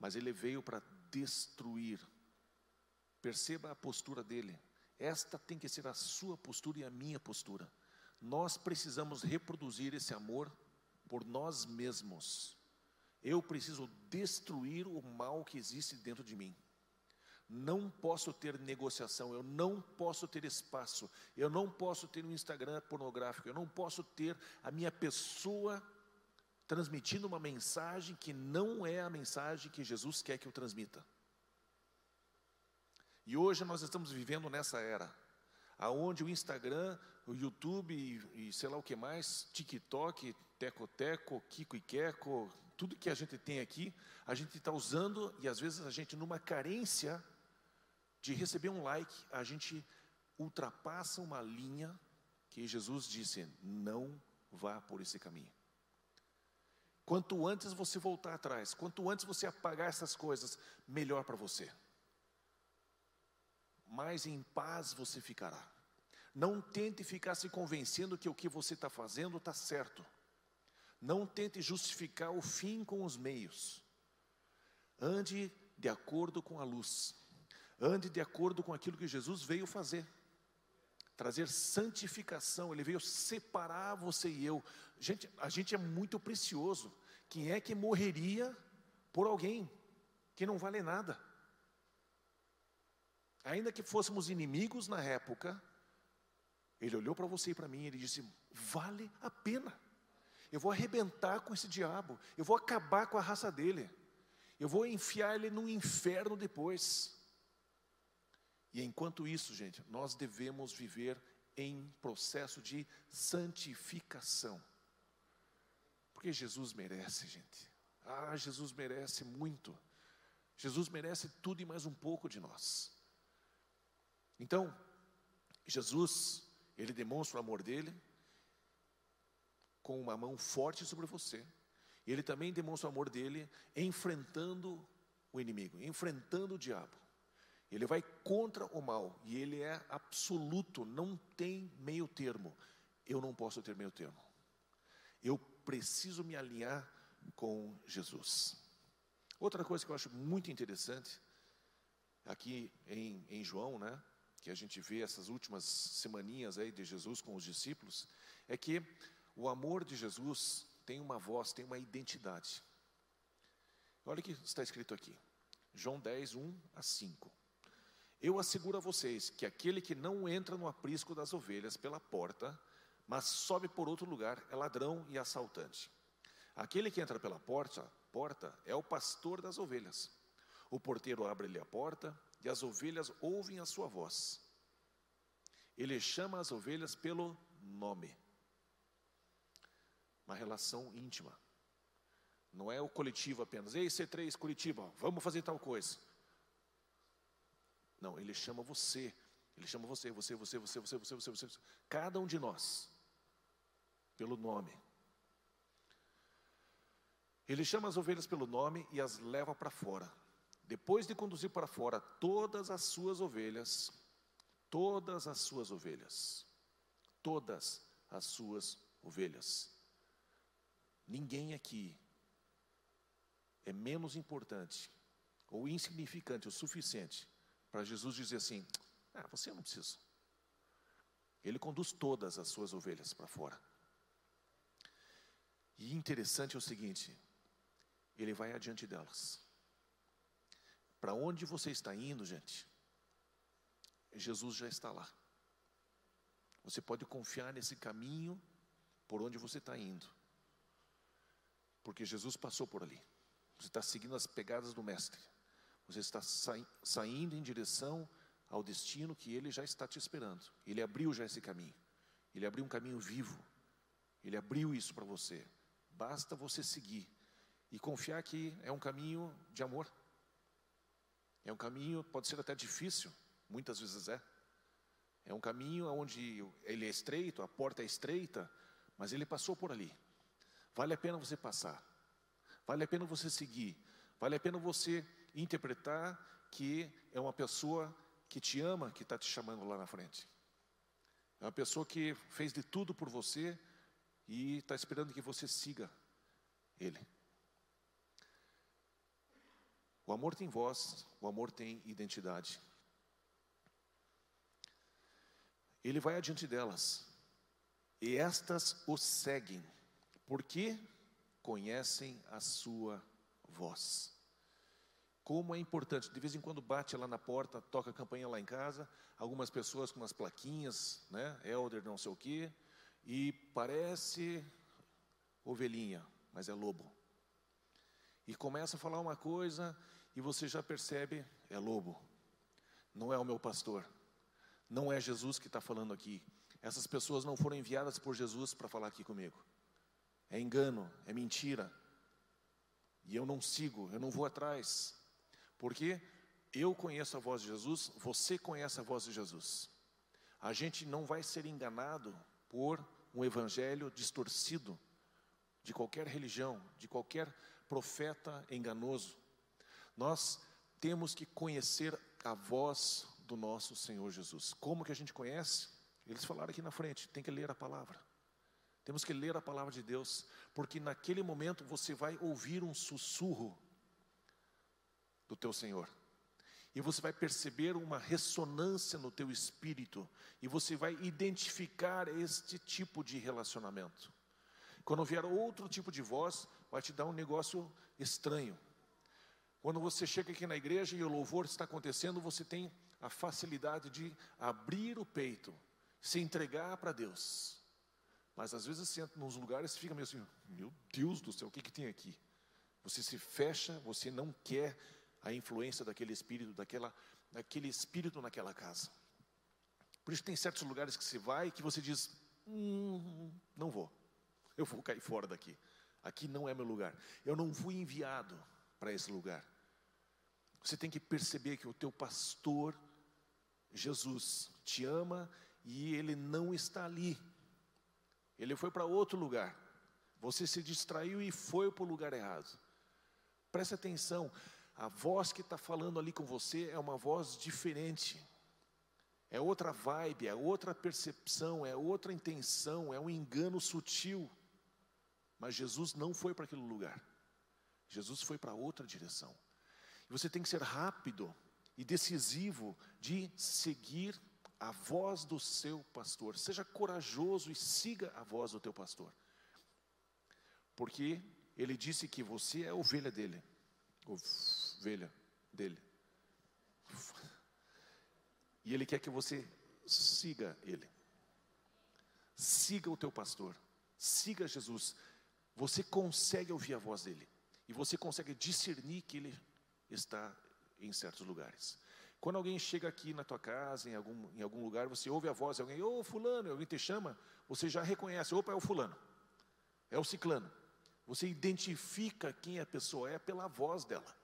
Mas ele veio para destruir. Perceba a postura dele. Esta tem que ser a sua postura e a minha postura. Nós precisamos reproduzir esse amor por nós mesmos. Eu preciso destruir o mal que existe dentro de mim. Não posso ter negociação, eu não posso ter espaço, eu não posso ter um Instagram pornográfico, eu não posso ter a minha pessoa transmitindo uma mensagem que não é a mensagem que Jesus quer que eu transmita. E hoje nós estamos vivendo nessa era, aonde o Instagram, o YouTube e, e sei lá o que mais, TikTok, Teco Teco, Kiko e Queco, tudo que a gente tem aqui, a gente está usando e às vezes a gente numa carência de receber um like, a gente ultrapassa uma linha que Jesus disse: não vá por esse caminho. Quanto antes você voltar atrás, quanto antes você apagar essas coisas, melhor para você. mais em paz você ficará. Não tente ficar se convencendo que o que você está fazendo está certo. Não tente justificar o fim com os meios. Ande de acordo com a luz. Ande de acordo com aquilo que Jesus veio fazer. Trazer santificação, ele veio separar você e eu. Gente, a gente é muito precioso. Quem é que morreria por alguém que não vale nada? Ainda que fôssemos inimigos na época, ele olhou para você e para mim e ele disse: vale a pena. Eu vou arrebentar com esse diabo, eu vou acabar com a raça dele, eu vou enfiar ele no inferno depois. E enquanto isso, gente, nós devemos viver em processo de santificação. Porque Jesus merece, gente. Ah, Jesus merece muito. Jesus merece tudo e mais um pouco de nós. Então, Jesus, ele demonstra o amor dele com uma mão forte sobre você. Ele também demonstra o amor dele enfrentando o inimigo, enfrentando o diabo. Ele vai contra o mal e ele é absoluto, não tem meio termo. Eu não posso ter meio termo. Eu preciso me alinhar com Jesus. Outra coisa que eu acho muito interessante, aqui em, em João, né, que a gente vê essas últimas semaninhas aí de Jesus com os discípulos, é que o amor de Jesus tem uma voz, tem uma identidade. Olha o que está escrito aqui, João 10, 1 a 5. Eu asseguro a vocês que aquele que não entra no aprisco das ovelhas pela porta, mas sobe por outro lugar, é ladrão e assaltante. Aquele que entra pela porta, porta é o pastor das ovelhas. O porteiro abre-lhe a porta e as ovelhas ouvem a sua voz. Ele chama as ovelhas pelo nome. Uma relação íntima. Não é o coletivo apenas. Ei, C3 Curitiba, vamos fazer tal coisa. Não, ele chama você. Ele chama você, você, você, você, você, você, você, você. Cada um de nós. Pelo nome. Ele chama as ovelhas pelo nome e as leva para fora. Depois de conduzir para fora todas as suas ovelhas, todas as suas ovelhas, todas as suas ovelhas. Ninguém aqui é menos importante ou insignificante o suficiente para Jesus dizer assim: Ah, você não precisa. Ele conduz todas as suas ovelhas para fora. E interessante é o seguinte: ele vai adiante delas. Para onde você está indo, gente? Jesus já está lá. Você pode confiar nesse caminho por onde você está indo, porque Jesus passou por ali. Você está seguindo as pegadas do Mestre. Você está saindo em direção ao destino que Ele já está te esperando. Ele abriu já esse caminho. Ele abriu um caminho vivo. Ele abriu isso para você. Basta você seguir e confiar que é um caminho de amor. É um caminho, pode ser até difícil, muitas vezes é. É um caminho onde ele é estreito, a porta é estreita, mas ele passou por ali. Vale a pena você passar. Vale a pena você seguir. Vale a pena você interpretar que é uma pessoa que te ama, que está te chamando lá na frente. É uma pessoa que fez de tudo por você e está esperando que você siga Ele. O amor tem voz, o amor tem identidade. Ele vai adiante delas, e estas o seguem, porque conhecem a sua voz. Como é importante, de vez em quando bate lá na porta, toca a campainha lá em casa, algumas pessoas com umas plaquinhas, né? Elder não sei o quê, e parece ovelhinha, mas é lobo. E começa a falar uma coisa e você já percebe, é lobo. Não é o meu pastor. Não é Jesus que está falando aqui. Essas pessoas não foram enviadas por Jesus para falar aqui comigo. É engano, é mentira. E eu não sigo, eu não vou atrás. Porque eu conheço a voz de Jesus, você conhece a voz de Jesus. A gente não vai ser enganado por um evangelho distorcido de qualquer religião, de qualquer profeta enganoso. Nós temos que conhecer a voz do nosso Senhor Jesus. Como que a gente conhece? Eles falaram aqui na frente, tem que ler a palavra. Temos que ler a palavra de Deus, porque naquele momento você vai ouvir um sussurro do teu Senhor. E você vai perceber uma ressonância no teu espírito e você vai identificar este tipo de relacionamento. Quando vier outro tipo de voz, vai te dar um negócio estranho. Quando você chega aqui na igreja e o louvor está acontecendo, você tem a facilidade de abrir o peito, se entregar para Deus. Mas às vezes você entra nos lugares e fica meio assim, meu Deus do céu, o que, que tem aqui? Você se fecha, você não quer a influência daquele espírito, daquela, daquele espírito naquela casa. Por isso tem certos lugares que você vai que você diz, hum, não vou, eu vou cair fora daqui. Aqui não é meu lugar. Eu não fui enviado para esse lugar. Você tem que perceber que o teu pastor, Jesus, te ama e ele não está ali. Ele foi para outro lugar. Você se distraiu e foi para o lugar errado. Preste atenção, a voz que está falando ali com você é uma voz diferente. É outra vibe, é outra percepção, é outra intenção, é um engano sutil. Mas Jesus não foi para aquele lugar. Jesus foi para outra direção. E você tem que ser rápido e decisivo de seguir a voz do seu pastor. Seja corajoso e siga a voz do teu pastor. Porque ele disse que você é ovelha dele. Ovelha dele. E ele quer que você siga ele. Siga o teu pastor. Siga Jesus. Você consegue ouvir a voz dele. E você consegue discernir que ele está em certos lugares. Quando alguém chega aqui na tua casa, em algum, em algum lugar, você ouve a voz de alguém, ô oh, fulano, alguém te chama, você já reconhece, opa, é o fulano, é o ciclano. Você identifica quem a pessoa é pela voz dela.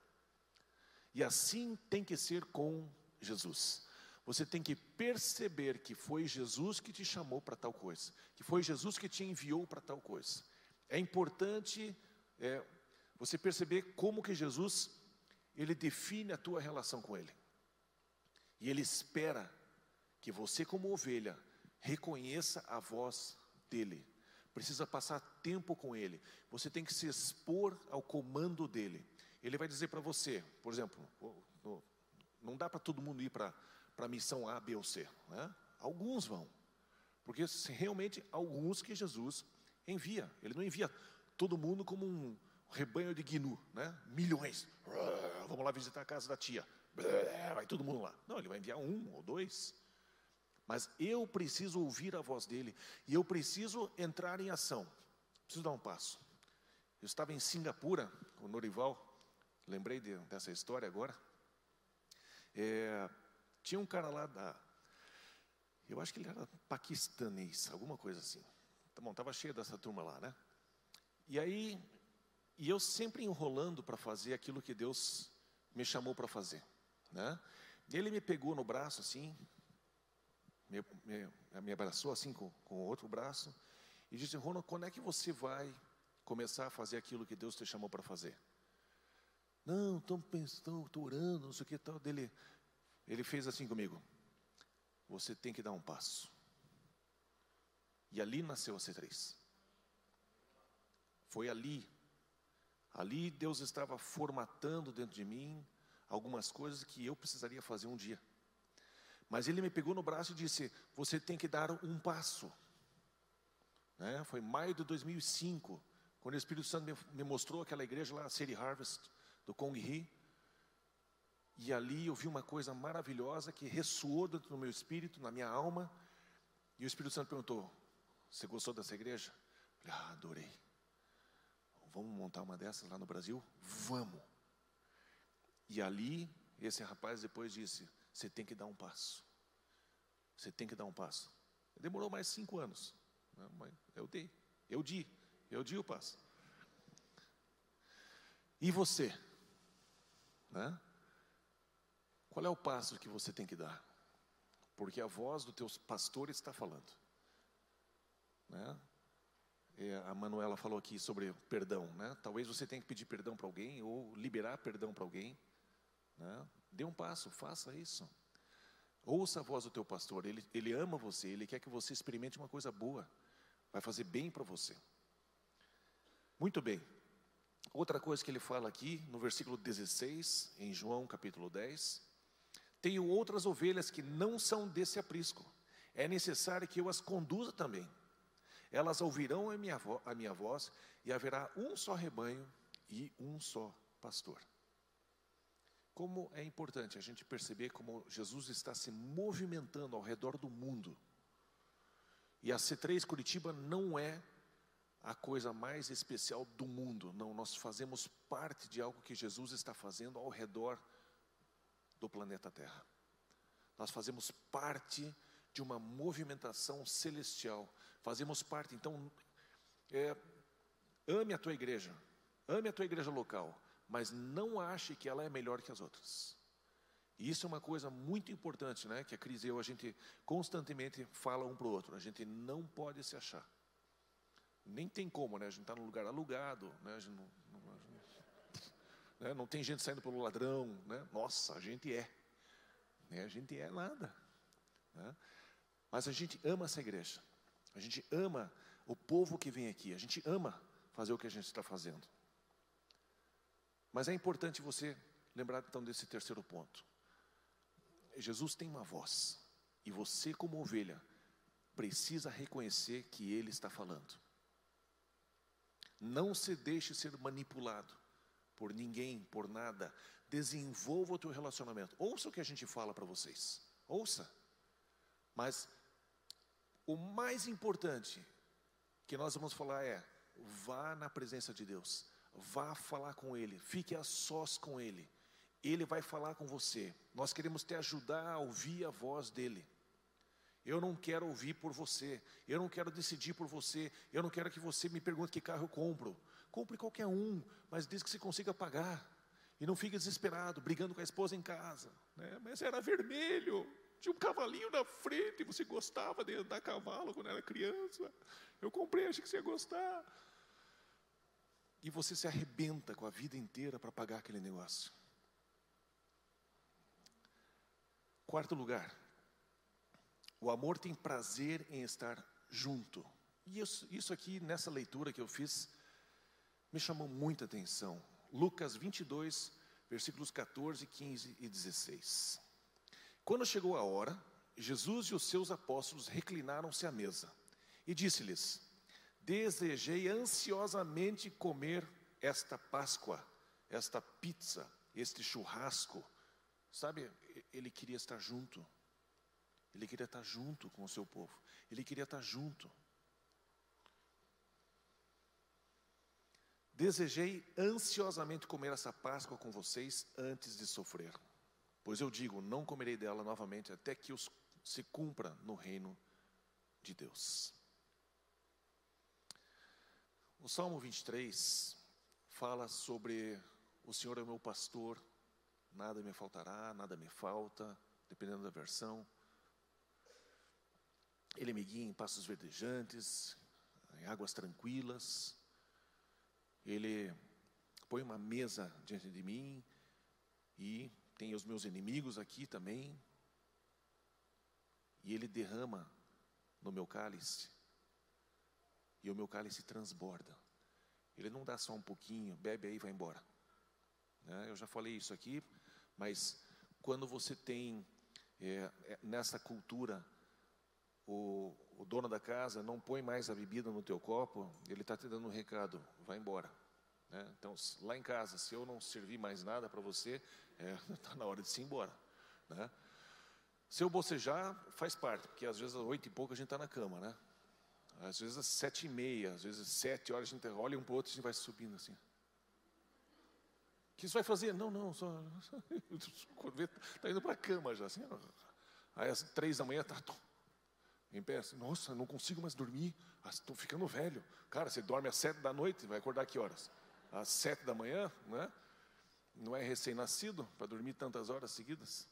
E assim tem que ser com Jesus. Você tem que perceber que foi Jesus que te chamou para tal coisa, que foi Jesus que te enviou para tal coisa. É importante é, você perceber como que Jesus ele define a tua relação com Ele. E Ele espera que você, como ovelha, reconheça a voz dEle. Precisa passar tempo com Ele. Você tem que se expor ao comando dEle. Ele vai dizer para você, por exemplo, não dá para todo mundo ir para a missão A, B ou C. Né? Alguns vão. Porque realmente alguns que Jesus envia. Ele não envia todo mundo como um rebanho de gnu, né? milhões. Vamos lá visitar a casa da tia. Vai todo mundo lá. Não, ele vai enviar um ou dois. Mas eu preciso ouvir a voz dele e eu preciso entrar em ação. Preciso dar um passo. Eu estava em Singapura com o Norival, lembrei de, dessa história agora. É, tinha um cara lá da. Eu acho que ele era paquistanês, alguma coisa assim. Tá bom, estava cheio dessa turma lá, né? E aí, e eu sempre enrolando para fazer aquilo que Deus me chamou para fazer, né? Ele me pegou no braço assim, me, me, me abraçou assim com, com o outro braço e disse: Ronald, quando é que você vai começar a fazer aquilo que Deus te chamou para fazer? Não, estou pensando, estou orando, não sei o que tal. Dele, ele fez assim comigo: Você tem que dar um passo. E ali nasceu a C3. Foi ali. Ali Deus estava formatando dentro de mim algumas coisas que eu precisaria fazer um dia. Mas ele me pegou no braço e disse: Você tem que dar um passo. Né? Foi maio de 2005, quando o Espírito Santo me, me mostrou aquela igreja lá, City Harvest, do Kong Hee. E ali eu vi uma coisa maravilhosa que ressoou dentro do meu espírito, na minha alma. E o Espírito Santo perguntou: você gostou dessa igreja? Falei, ah, adorei. Vamos montar uma dessas lá no Brasil? Vamos. E ali, esse rapaz depois disse: Você tem que dar um passo. Você tem que dar um passo. Demorou mais cinco anos. Né, mas eu dei. Eu di. Eu di o passo. E você? Né? Qual é o passo que você tem que dar? Porque a voz do teu pastor está falando. Né? a Manuela falou aqui sobre perdão, né? Talvez você tenha que pedir perdão para alguém ou liberar perdão para alguém, né? Dê um passo, faça isso. Ouça a voz do teu pastor, ele, ele ama você, ele quer que você experimente uma coisa boa, vai fazer bem para você. Muito bem. Outra coisa que ele fala aqui, no versículo 16, em João capítulo 10, tenho outras ovelhas que não são desse aprisco, é necessário que eu as conduza também. Elas ouvirão a minha, a minha voz, e haverá um só rebanho e um só pastor. Como é importante a gente perceber como Jesus está se movimentando ao redor do mundo. E a C3 Curitiba não é a coisa mais especial do mundo, não, nós fazemos parte de algo que Jesus está fazendo ao redor do planeta Terra. Nós fazemos parte de uma movimentação celestial, fazemos parte, então, é, ame a tua igreja, ame a tua igreja local, mas não ache que ela é melhor que as outras. E isso é uma coisa muito importante, né? Que a Cris e eu, a gente constantemente fala um para o outro. A gente não pode se achar. Nem tem como, né? A gente está num lugar alugado, né? A gente não, não, a gente, né? não tem gente saindo pelo ladrão, né? Nossa, a gente é. Né? A gente é nada. Né? Mas a gente ama essa igreja. A gente ama o povo que vem aqui. A gente ama fazer o que a gente está fazendo. Mas é importante você lembrar então desse terceiro ponto. Jesus tem uma voz, e você, como ovelha, precisa reconhecer que Ele está falando. Não se deixe ser manipulado por ninguém, por nada. Desenvolva o teu relacionamento. Ouça o que a gente fala para vocês. Ouça. Mas o mais importante que nós vamos falar é: vá na presença de Deus. Vá falar com Ele, fique a sós com Ele. Ele vai falar com você. Nós queremos te ajudar a ouvir a voz dEle. Eu não quero ouvir por você, eu não quero decidir por você, eu não quero que você me pergunte que carro eu compro. Compre qualquer um, mas diz que você consiga pagar. E não fique desesperado, brigando com a esposa em casa. Né? Mas era vermelho, tinha um cavalinho na frente, você gostava de andar a cavalo quando era criança. Eu comprei, achei que você ia gostar e você se arrebenta com a vida inteira para pagar aquele negócio. Quarto lugar, o amor tem prazer em estar junto. E isso, isso aqui, nessa leitura que eu fiz, me chamou muita atenção. Lucas 22, versículos 14, 15 e 16. Quando chegou a hora, Jesus e os seus apóstolos reclinaram-se à mesa e disse-lhes: desejei ansiosamente comer esta Páscoa, esta pizza, este churrasco. Sabe, ele queria estar junto. Ele queria estar junto com o seu povo. Ele queria estar junto. Desejei ansiosamente comer essa Páscoa com vocês antes de sofrer. Pois eu digo, não comerei dela novamente até que os, se cumpra no reino de Deus. O Salmo 23 fala sobre o Senhor é meu pastor, nada me faltará, nada me falta, dependendo da versão. Ele me guia em passos verdejantes, em águas tranquilas. Ele põe uma mesa diante de mim e tem os meus inimigos aqui também. E ele derrama no meu cálice e o meu cálice transborda. Ele não dá só um pouquinho, bebe aí e vai embora. Né? Eu já falei isso aqui, mas quando você tem é, nessa cultura o, o, dono da casa não põe mais a bebida no teu copo, ele está te dando um recado, vai embora. Né? Então, lá em casa, se eu não servir mais nada para você, está é, na hora de se ir embora. Né? Se eu bocejar, faz parte, porque às vezes às oito e pouco a gente está na cama, né? Às vezes às sete e meia, às vezes às sete horas, a gente olha um para o outro e a gente vai subindo assim. O que você vai fazer? Não, não, só. Está indo para a cama já. Assim, aí às três da manhã está. Em pé, assim, nossa, não consigo mais dormir, estou ah, ficando velho. Cara, você dorme às sete da noite, vai acordar que horas? Às sete da manhã, né? Não é recém-nascido para dormir tantas horas seguidas.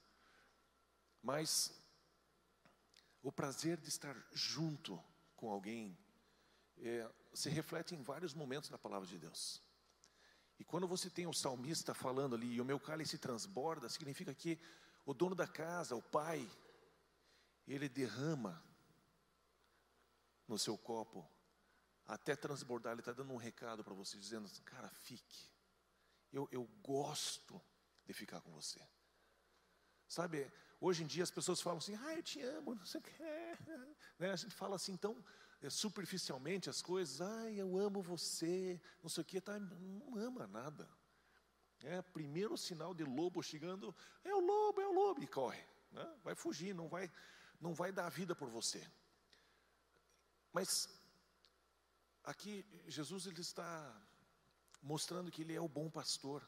Mas o prazer de estar junto com alguém é, se reflete em vários momentos da palavra de Deus. E quando você tem o salmista falando ali, e o meu cálice transborda, significa que o dono da casa, o pai, ele derrama no seu copo até transbordar. Ele está dando um recado para você, dizendo: Cara, fique. Eu, eu gosto de ficar com você. Sabe, hoje em dia as pessoas falam assim: Ah, eu te amo, não sei o que. Né? A gente fala assim tão é, superficialmente as coisas: Ah, eu amo você, não sei o que. Tá, não ama nada. É, primeiro sinal de lobo chegando, é o lobo, é o lobo, e corre. Né? Vai fugir, não vai, não vai dar vida por você. Mas aqui Jesus ele está mostrando que ele é o bom pastor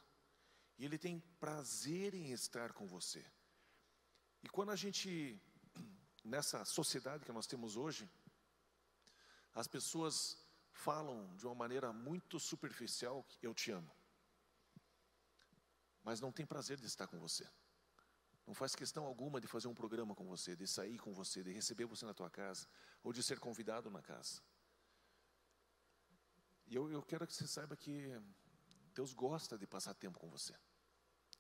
e ele tem prazer em estar com você. E quando a gente nessa sociedade que nós temos hoje, as pessoas falam de uma maneira muito superficial eu te amo. Mas não tem prazer de estar com você. Não faz questão alguma de fazer um programa com você, de sair com você, de receber você na tua casa, ou de ser convidado na casa. E eu, eu quero que você saiba que Deus gosta de passar tempo com você.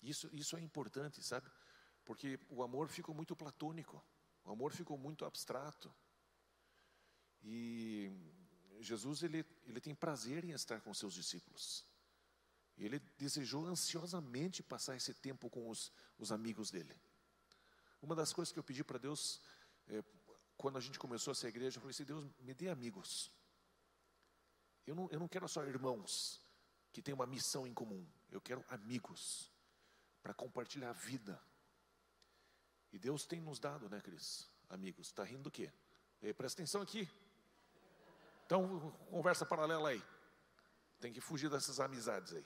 Isso, isso é importante, sabe? Porque o amor ficou muito platônico, o amor ficou muito abstrato. E Jesus, ele, ele tem prazer em estar com seus discípulos. Ele desejou ansiosamente passar esse tempo com os, os amigos dele. Uma das coisas que eu pedi para Deus, é, quando a gente começou essa igreja, eu falei assim: Deus, me dê amigos. Eu não, eu não quero só irmãos que têm uma missão em comum. Eu quero amigos para compartilhar a vida. E Deus tem nos dado, né, Cris? Amigos. Está rindo do quê? E, presta atenção aqui. Então, conversa paralela aí. Tem que fugir dessas amizades aí.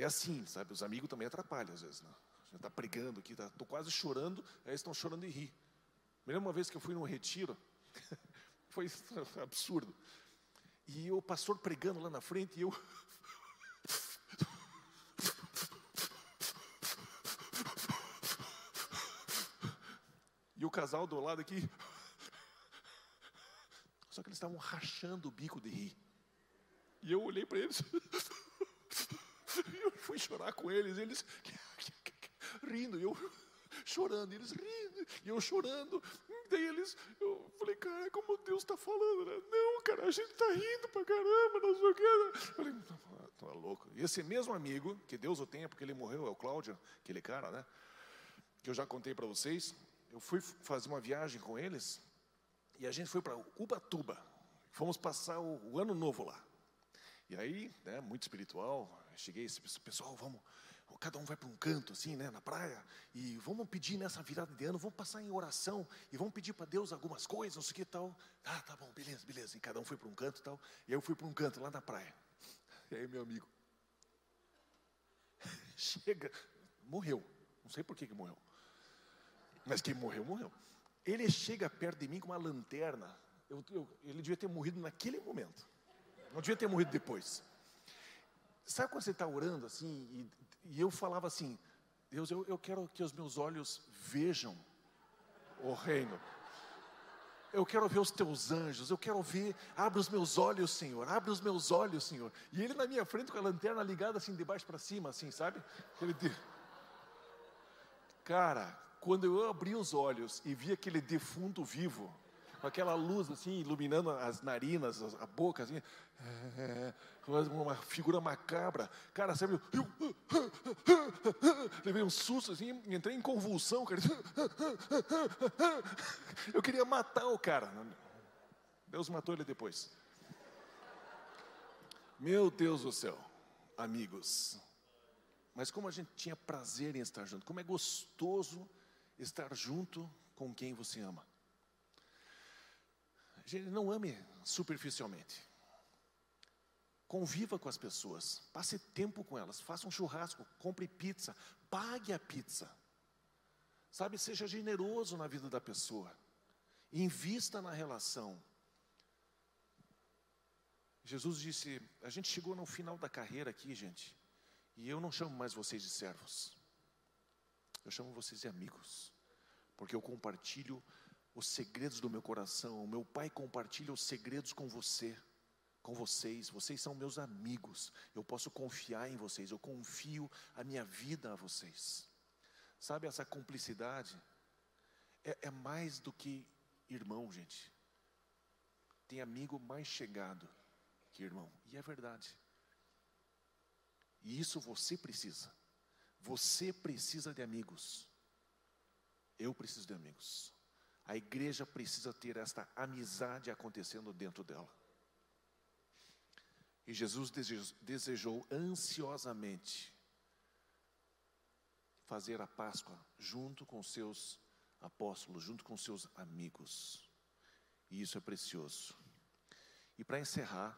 É assim, sabe? Os amigos também atrapalham às vezes. Né? Gente está pregando aqui, estou tá, quase chorando, aí estão chorando e rir. Me lembro uma vez que eu fui num retiro, foi absurdo. E o pastor pregando lá na frente, e eu. E o casal do lado aqui. Só que eles estavam rachando o bico de rir. E eu olhei para eles. Fui chorar com eles, eles rindo, e eu chorando, eles rindo, e eu chorando. Daí eles, eu falei, cara, como Deus está falando, né? Não, cara, a gente está rindo pra caramba, não sei o que. Eu falei, tá louco. E esse mesmo amigo, que Deus o tenha, porque ele morreu, é o Cláudio, aquele cara, né? Que eu já contei para vocês. Eu fui fazer uma viagem com eles, e a gente foi para Ubatuba. Fomos passar o, o ano novo lá. E aí, né, muito espiritual, cheguei esse pessoal, vamos, cada um vai para um canto assim, né, na praia, e vamos pedir nessa virada de ano, vamos passar em oração e vamos pedir para Deus algumas coisas, não sei o que tal. Ah, tá bom, beleza, beleza. E cada um foi para um canto e tal. E eu fui para um canto lá na praia. E aí meu amigo chega, morreu. Não sei por que, que morreu. Mas quem morreu, morreu. Ele chega perto de mim com uma lanterna. Eu, eu, ele devia ter morrido naquele momento. Não devia ter morrido depois. Sabe quando você está orando assim, e, e, eu falava assim, Deus, eu, eu quero que os meus olhos vejam o reino. Eu quero ver os teus anjos, eu quero ver, abre os meus olhos, Senhor, abre os meus olhos, Senhor. E ele na minha frente com a lanterna ligada assim, de baixo para cima, assim, sabe? Ele Cara, quando eu abri os olhos e vi aquele defunto vivo, com aquela luz assim, iluminando as narinas, a boca, assim, é, uma figura macabra. Cara, sabe, eu levei um susto assim, entrei em convulsão, cara. Eu queria matar o cara. Deus matou ele depois. Meu Deus do céu, amigos. Mas como a gente tinha prazer em estar junto, como é gostoso estar junto com quem você ama. Gente, não ame superficialmente. Conviva com as pessoas, passe tempo com elas, faça um churrasco, compre pizza, pague a pizza. Sabe, seja generoso na vida da pessoa, invista na relação. Jesus disse: a gente chegou no final da carreira aqui, gente, e eu não chamo mais vocês de servos, eu chamo vocês de amigos, porque eu compartilho os segredos do meu coração. O meu Pai compartilha os segredos com você, com vocês. Vocês são meus amigos. Eu posso confiar em vocês. Eu confio a minha vida a vocês. Sabe essa cumplicidade? É, é mais do que irmão, gente. Tem amigo mais chegado que irmão. E é verdade. E isso você precisa. Você precisa de amigos. Eu preciso de amigos. A igreja precisa ter esta amizade acontecendo dentro dela. E Jesus desejou, ansiosamente fazer a Páscoa junto com seus apóstolos, junto com seus amigos. E isso é precioso. E para encerrar,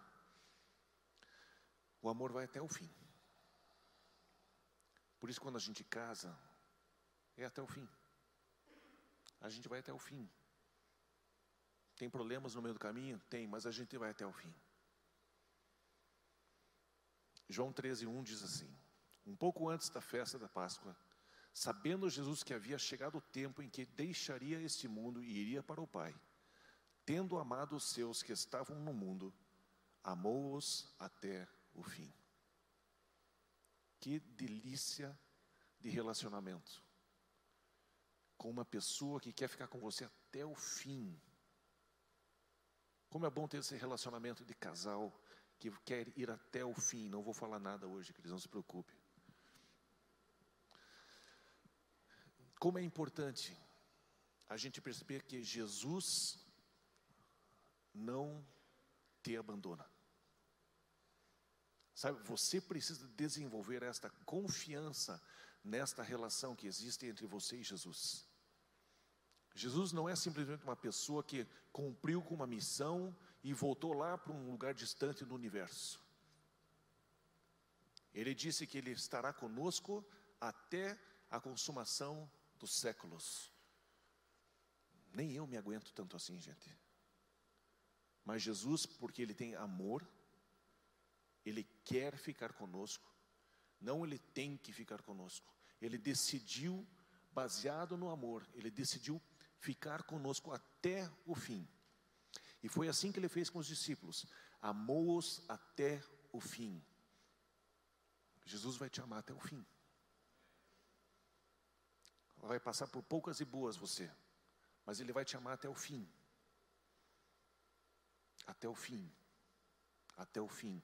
o amor vai até o fim. Por isso, quando a gente casa, é até o fim. A gente vai até o fim. Tem problemas no meio do caminho? Tem, mas a gente vai até o fim. João 13, 1 diz assim: Um pouco antes da festa da Páscoa, sabendo Jesus que havia chegado o tempo em que deixaria este mundo e iria para o Pai, tendo amado os seus que estavam no mundo, amou-os até o fim. Que delícia de relacionamento com uma pessoa que quer ficar com você até o fim. Como é bom ter esse relacionamento de casal que quer ir até o fim. Não vou falar nada hoje, que eles não se preocupem. Como é importante a gente perceber que Jesus não te abandona. Sabe, você precisa desenvolver esta confiança nesta relação que existe entre você e Jesus. Jesus não é simplesmente uma pessoa que cumpriu com uma missão e voltou lá para um lugar distante do universo. Ele disse que ele estará conosco até a consumação dos séculos. Nem eu me aguento tanto assim, gente. Mas Jesus, porque ele tem amor, ele quer ficar conosco. Não ele tem que ficar conosco. Ele decidiu, baseado no amor, ele decidiu ficar conosco até o fim. E foi assim que ele fez com os discípulos: amou-os até o fim. Jesus vai te amar até o fim. Vai passar por poucas e boas você, mas ele vai te amar até o fim. Até o fim. Até o fim.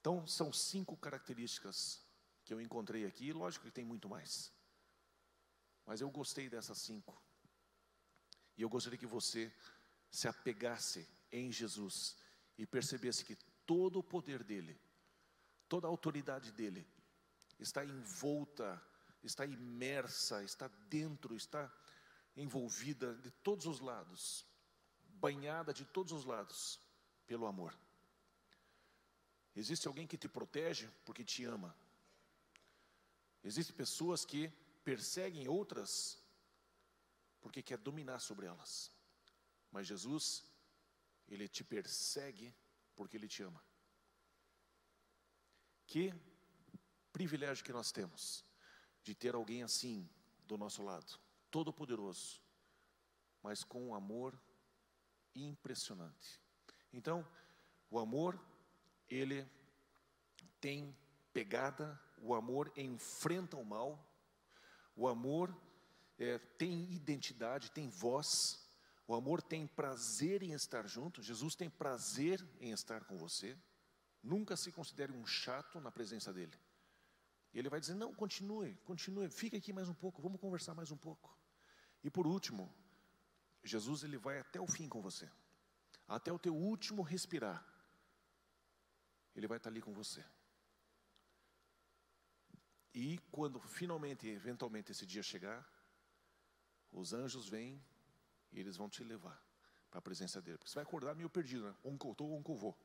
Então, são cinco características que eu encontrei aqui, lógico que tem muito mais. Mas eu gostei dessas cinco. E eu gostaria que você se apegasse em Jesus e percebesse que todo o poder dele, toda a autoridade dele, está envolta, está imersa, está dentro, está envolvida de todos os lados, banhada de todos os lados pelo amor. Existe alguém que te protege porque te ama. Existem pessoas que perseguem outras porque quer dominar sobre elas. Mas Jesus, ele te persegue porque ele te ama. Que privilégio que nós temos de ter alguém assim do nosso lado, todo poderoso, mas com um amor impressionante. Então, o amor ele tem pegada, o amor enfrenta o mal, o amor é, tem identidade, tem voz, o amor tem prazer em estar junto, Jesus tem prazer em estar com você, nunca se considere um chato na presença dele. E ele vai dizer: não, continue, continue, fica aqui mais um pouco, vamos conversar mais um pouco. E por último, Jesus ele vai até o fim com você, até o teu último respirar. Ele vai estar ali com você. E quando finalmente, eventualmente esse dia chegar, os anjos vêm e eles vão te levar para a presença dele. Porque você vai acordar meio perdido, né? Que eu estou, onde eu?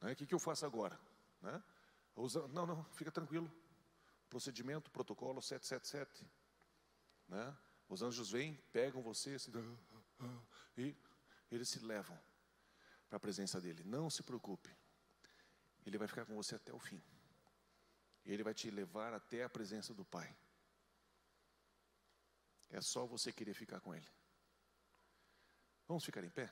O que, que eu faço agora? Né? Os, não, não, fica tranquilo. Procedimento, protocolo 777. Né? Os anjos vêm, pegam você e eles se levam para a presença dele. Não se preocupe. Ele vai ficar com você até o fim. Ele vai te levar até a presença do Pai. É só você querer ficar com Ele. Vamos ficar em pé?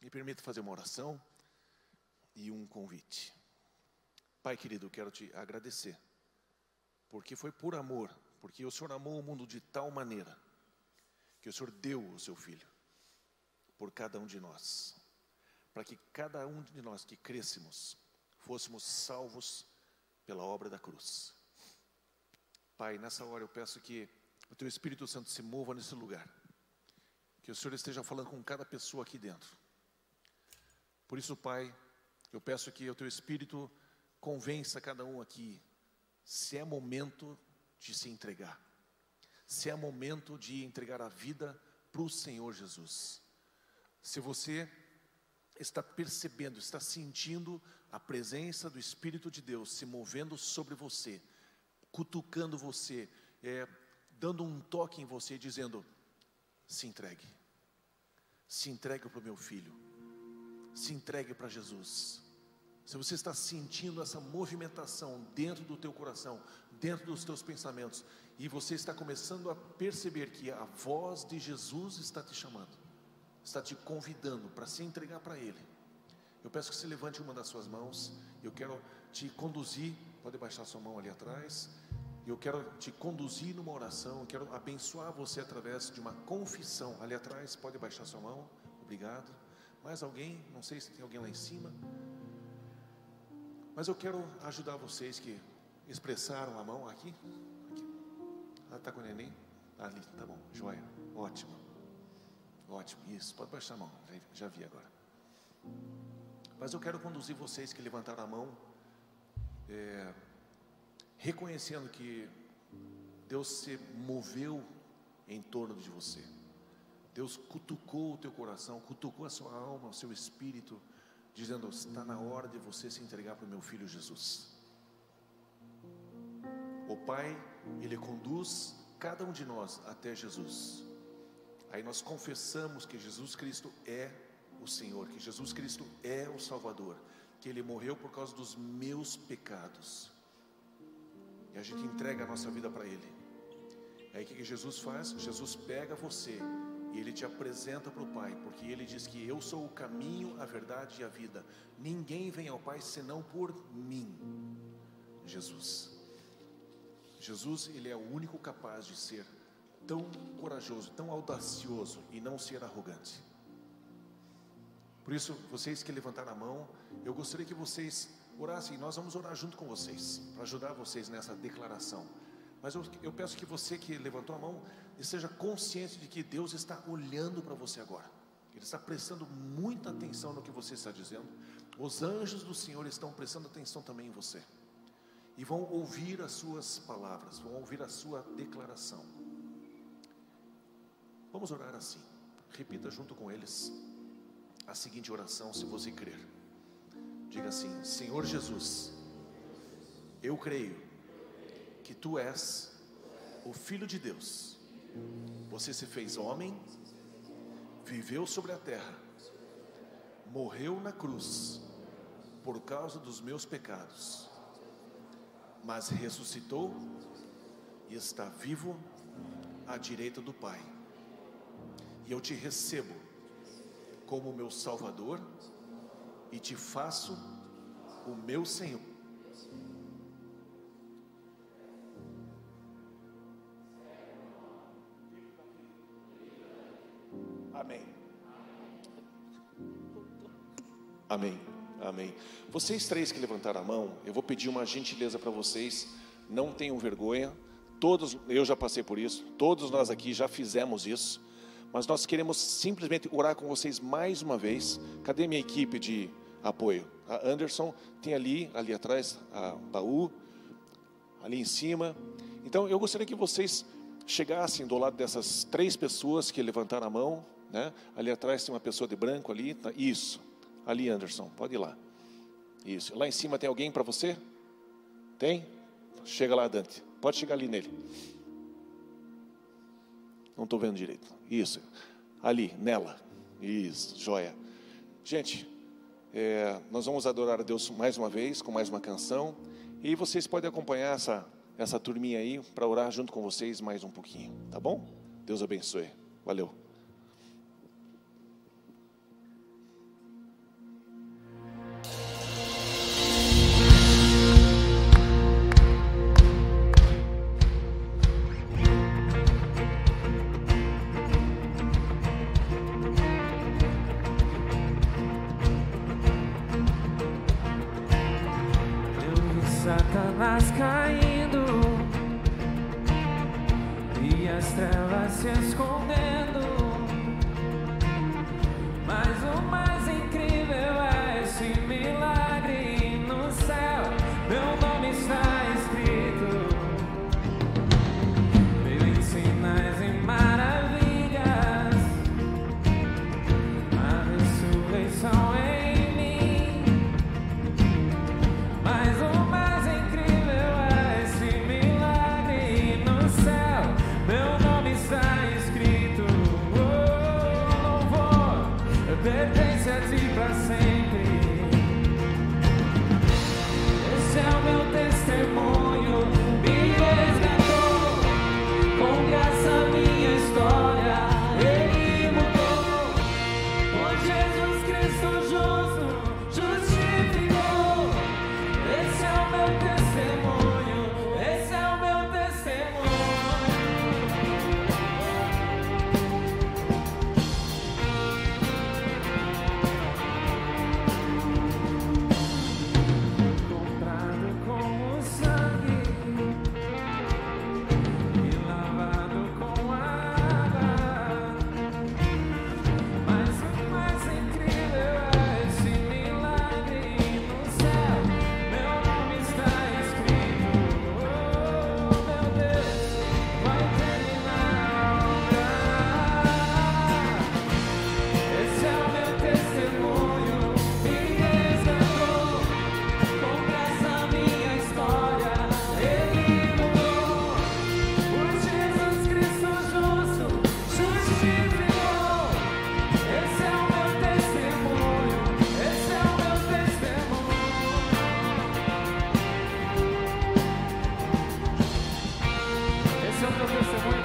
Me permita fazer uma oração e um convite. Pai querido, quero te agradecer, porque foi por amor, porque o Senhor amou o mundo de tal maneira que o Senhor deu o seu filho por cada um de nós, para que cada um de nós que crescemos fôssemos salvos pela obra da cruz. Pai, nessa hora eu peço que o teu Espírito Santo se mova nesse lugar, que o Senhor esteja falando com cada pessoa aqui dentro. Por isso, Pai, eu peço que o teu Espírito convença cada um aqui se é momento de se entregar, se é momento de entregar a vida para o Senhor Jesus. Se você está percebendo, está sentindo a presença do Espírito de Deus se movendo sobre você, cutucando você, é, dando um toque em você, dizendo: se entregue, se entregue para o meu filho, se entregue para Jesus. Se você está sentindo essa movimentação dentro do teu coração, dentro dos teus pensamentos, e você está começando a perceber que a voz de Jesus está te chamando, está te convidando para se entregar para Ele. Eu peço que você levante uma das suas mãos. Eu quero te conduzir. Pode baixar sua mão ali atrás. Eu quero te conduzir numa oração. Eu quero abençoar você através de uma confissão. Ali atrás, pode baixar sua mão. Obrigado. Mais alguém? Não sei se tem alguém lá em cima. Mas eu quero ajudar vocês que expressaram a mão aqui. aqui. Ah, tá com o neném? Ali, tá bom. Joia. Ótimo. Ótimo. Isso. Pode baixar a mão. Já, vi agora. Mas eu quero conduzir vocês que levantaram a mão, é, reconhecendo que Deus se moveu em torno de você. Deus cutucou o teu coração, cutucou a sua alma, o seu espírito, dizendo: está na hora de você se entregar para o meu filho Jesus. O Pai, Ele conduz cada um de nós até Jesus. Aí nós confessamos que Jesus Cristo é o Senhor, que Jesus Cristo é o Salvador, que Ele morreu por causa dos meus pecados. E a gente entrega a nossa vida para Ele. Aí o que Jesus faz? Jesus pega você e Ele te apresenta para o Pai, porque Ele diz que eu sou o caminho, a verdade e a vida. Ninguém vem ao Pai senão por mim. Jesus. Jesus, Ele é o único capaz de ser tão corajoso, tão audacioso e não ser arrogante. Por isso, vocês que levantaram a mão, eu gostaria que vocês orassem, nós vamos orar junto com vocês, para ajudar vocês nessa declaração. Mas eu, eu peço que você que levantou a mão, esteja consciente de que Deus está olhando para você agora. Ele está prestando muita atenção no que você está dizendo. Os anjos do Senhor estão prestando atenção também em você. E vão ouvir as suas palavras, vão ouvir a sua declaração. Vamos orar assim. Repita junto com eles a seguinte oração, se você crer. Diga assim: Senhor Jesus, eu creio que tu és o Filho de Deus. Você se fez homem, viveu sobre a terra, morreu na cruz por causa dos meus pecados, mas ressuscitou e está vivo à direita do Pai. E eu te recebo como meu Salvador e te faço o meu Senhor. Amém. Amém. Amém. Vocês três que levantaram a mão, eu vou pedir uma gentileza para vocês. Não tenham vergonha. Todos, eu já passei por isso. Todos nós aqui já fizemos isso. Mas nós queremos simplesmente orar com vocês mais uma vez. Cadê minha equipe de apoio? A Anderson tem ali, ali atrás, a baú, ali em cima. Então eu gostaria que vocês chegassem do lado dessas três pessoas que levantaram a mão, né? Ali atrás tem uma pessoa de branco ali, tá? isso. Ali Anderson, pode ir lá. Isso. Lá em cima tem alguém para você? Tem? Chega lá, Dante. Pode chegar ali nele. Não estou vendo direito. Isso. Ali, nela. Isso, joia. Gente, é, nós vamos adorar a Deus mais uma vez, com mais uma canção. E vocês podem acompanhar essa, essa turminha aí para orar junto com vocês mais um pouquinho, tá bom? Deus abençoe. Valeu. nosotros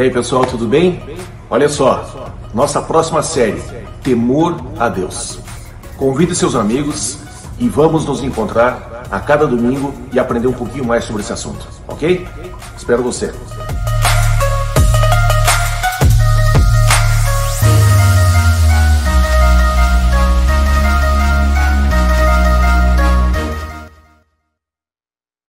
E aí pessoal, tudo bem? Olha só, nossa próxima série, Temor a Deus. Convide seus amigos e vamos nos encontrar a cada domingo e aprender um pouquinho mais sobre esse assunto, ok? Espero você.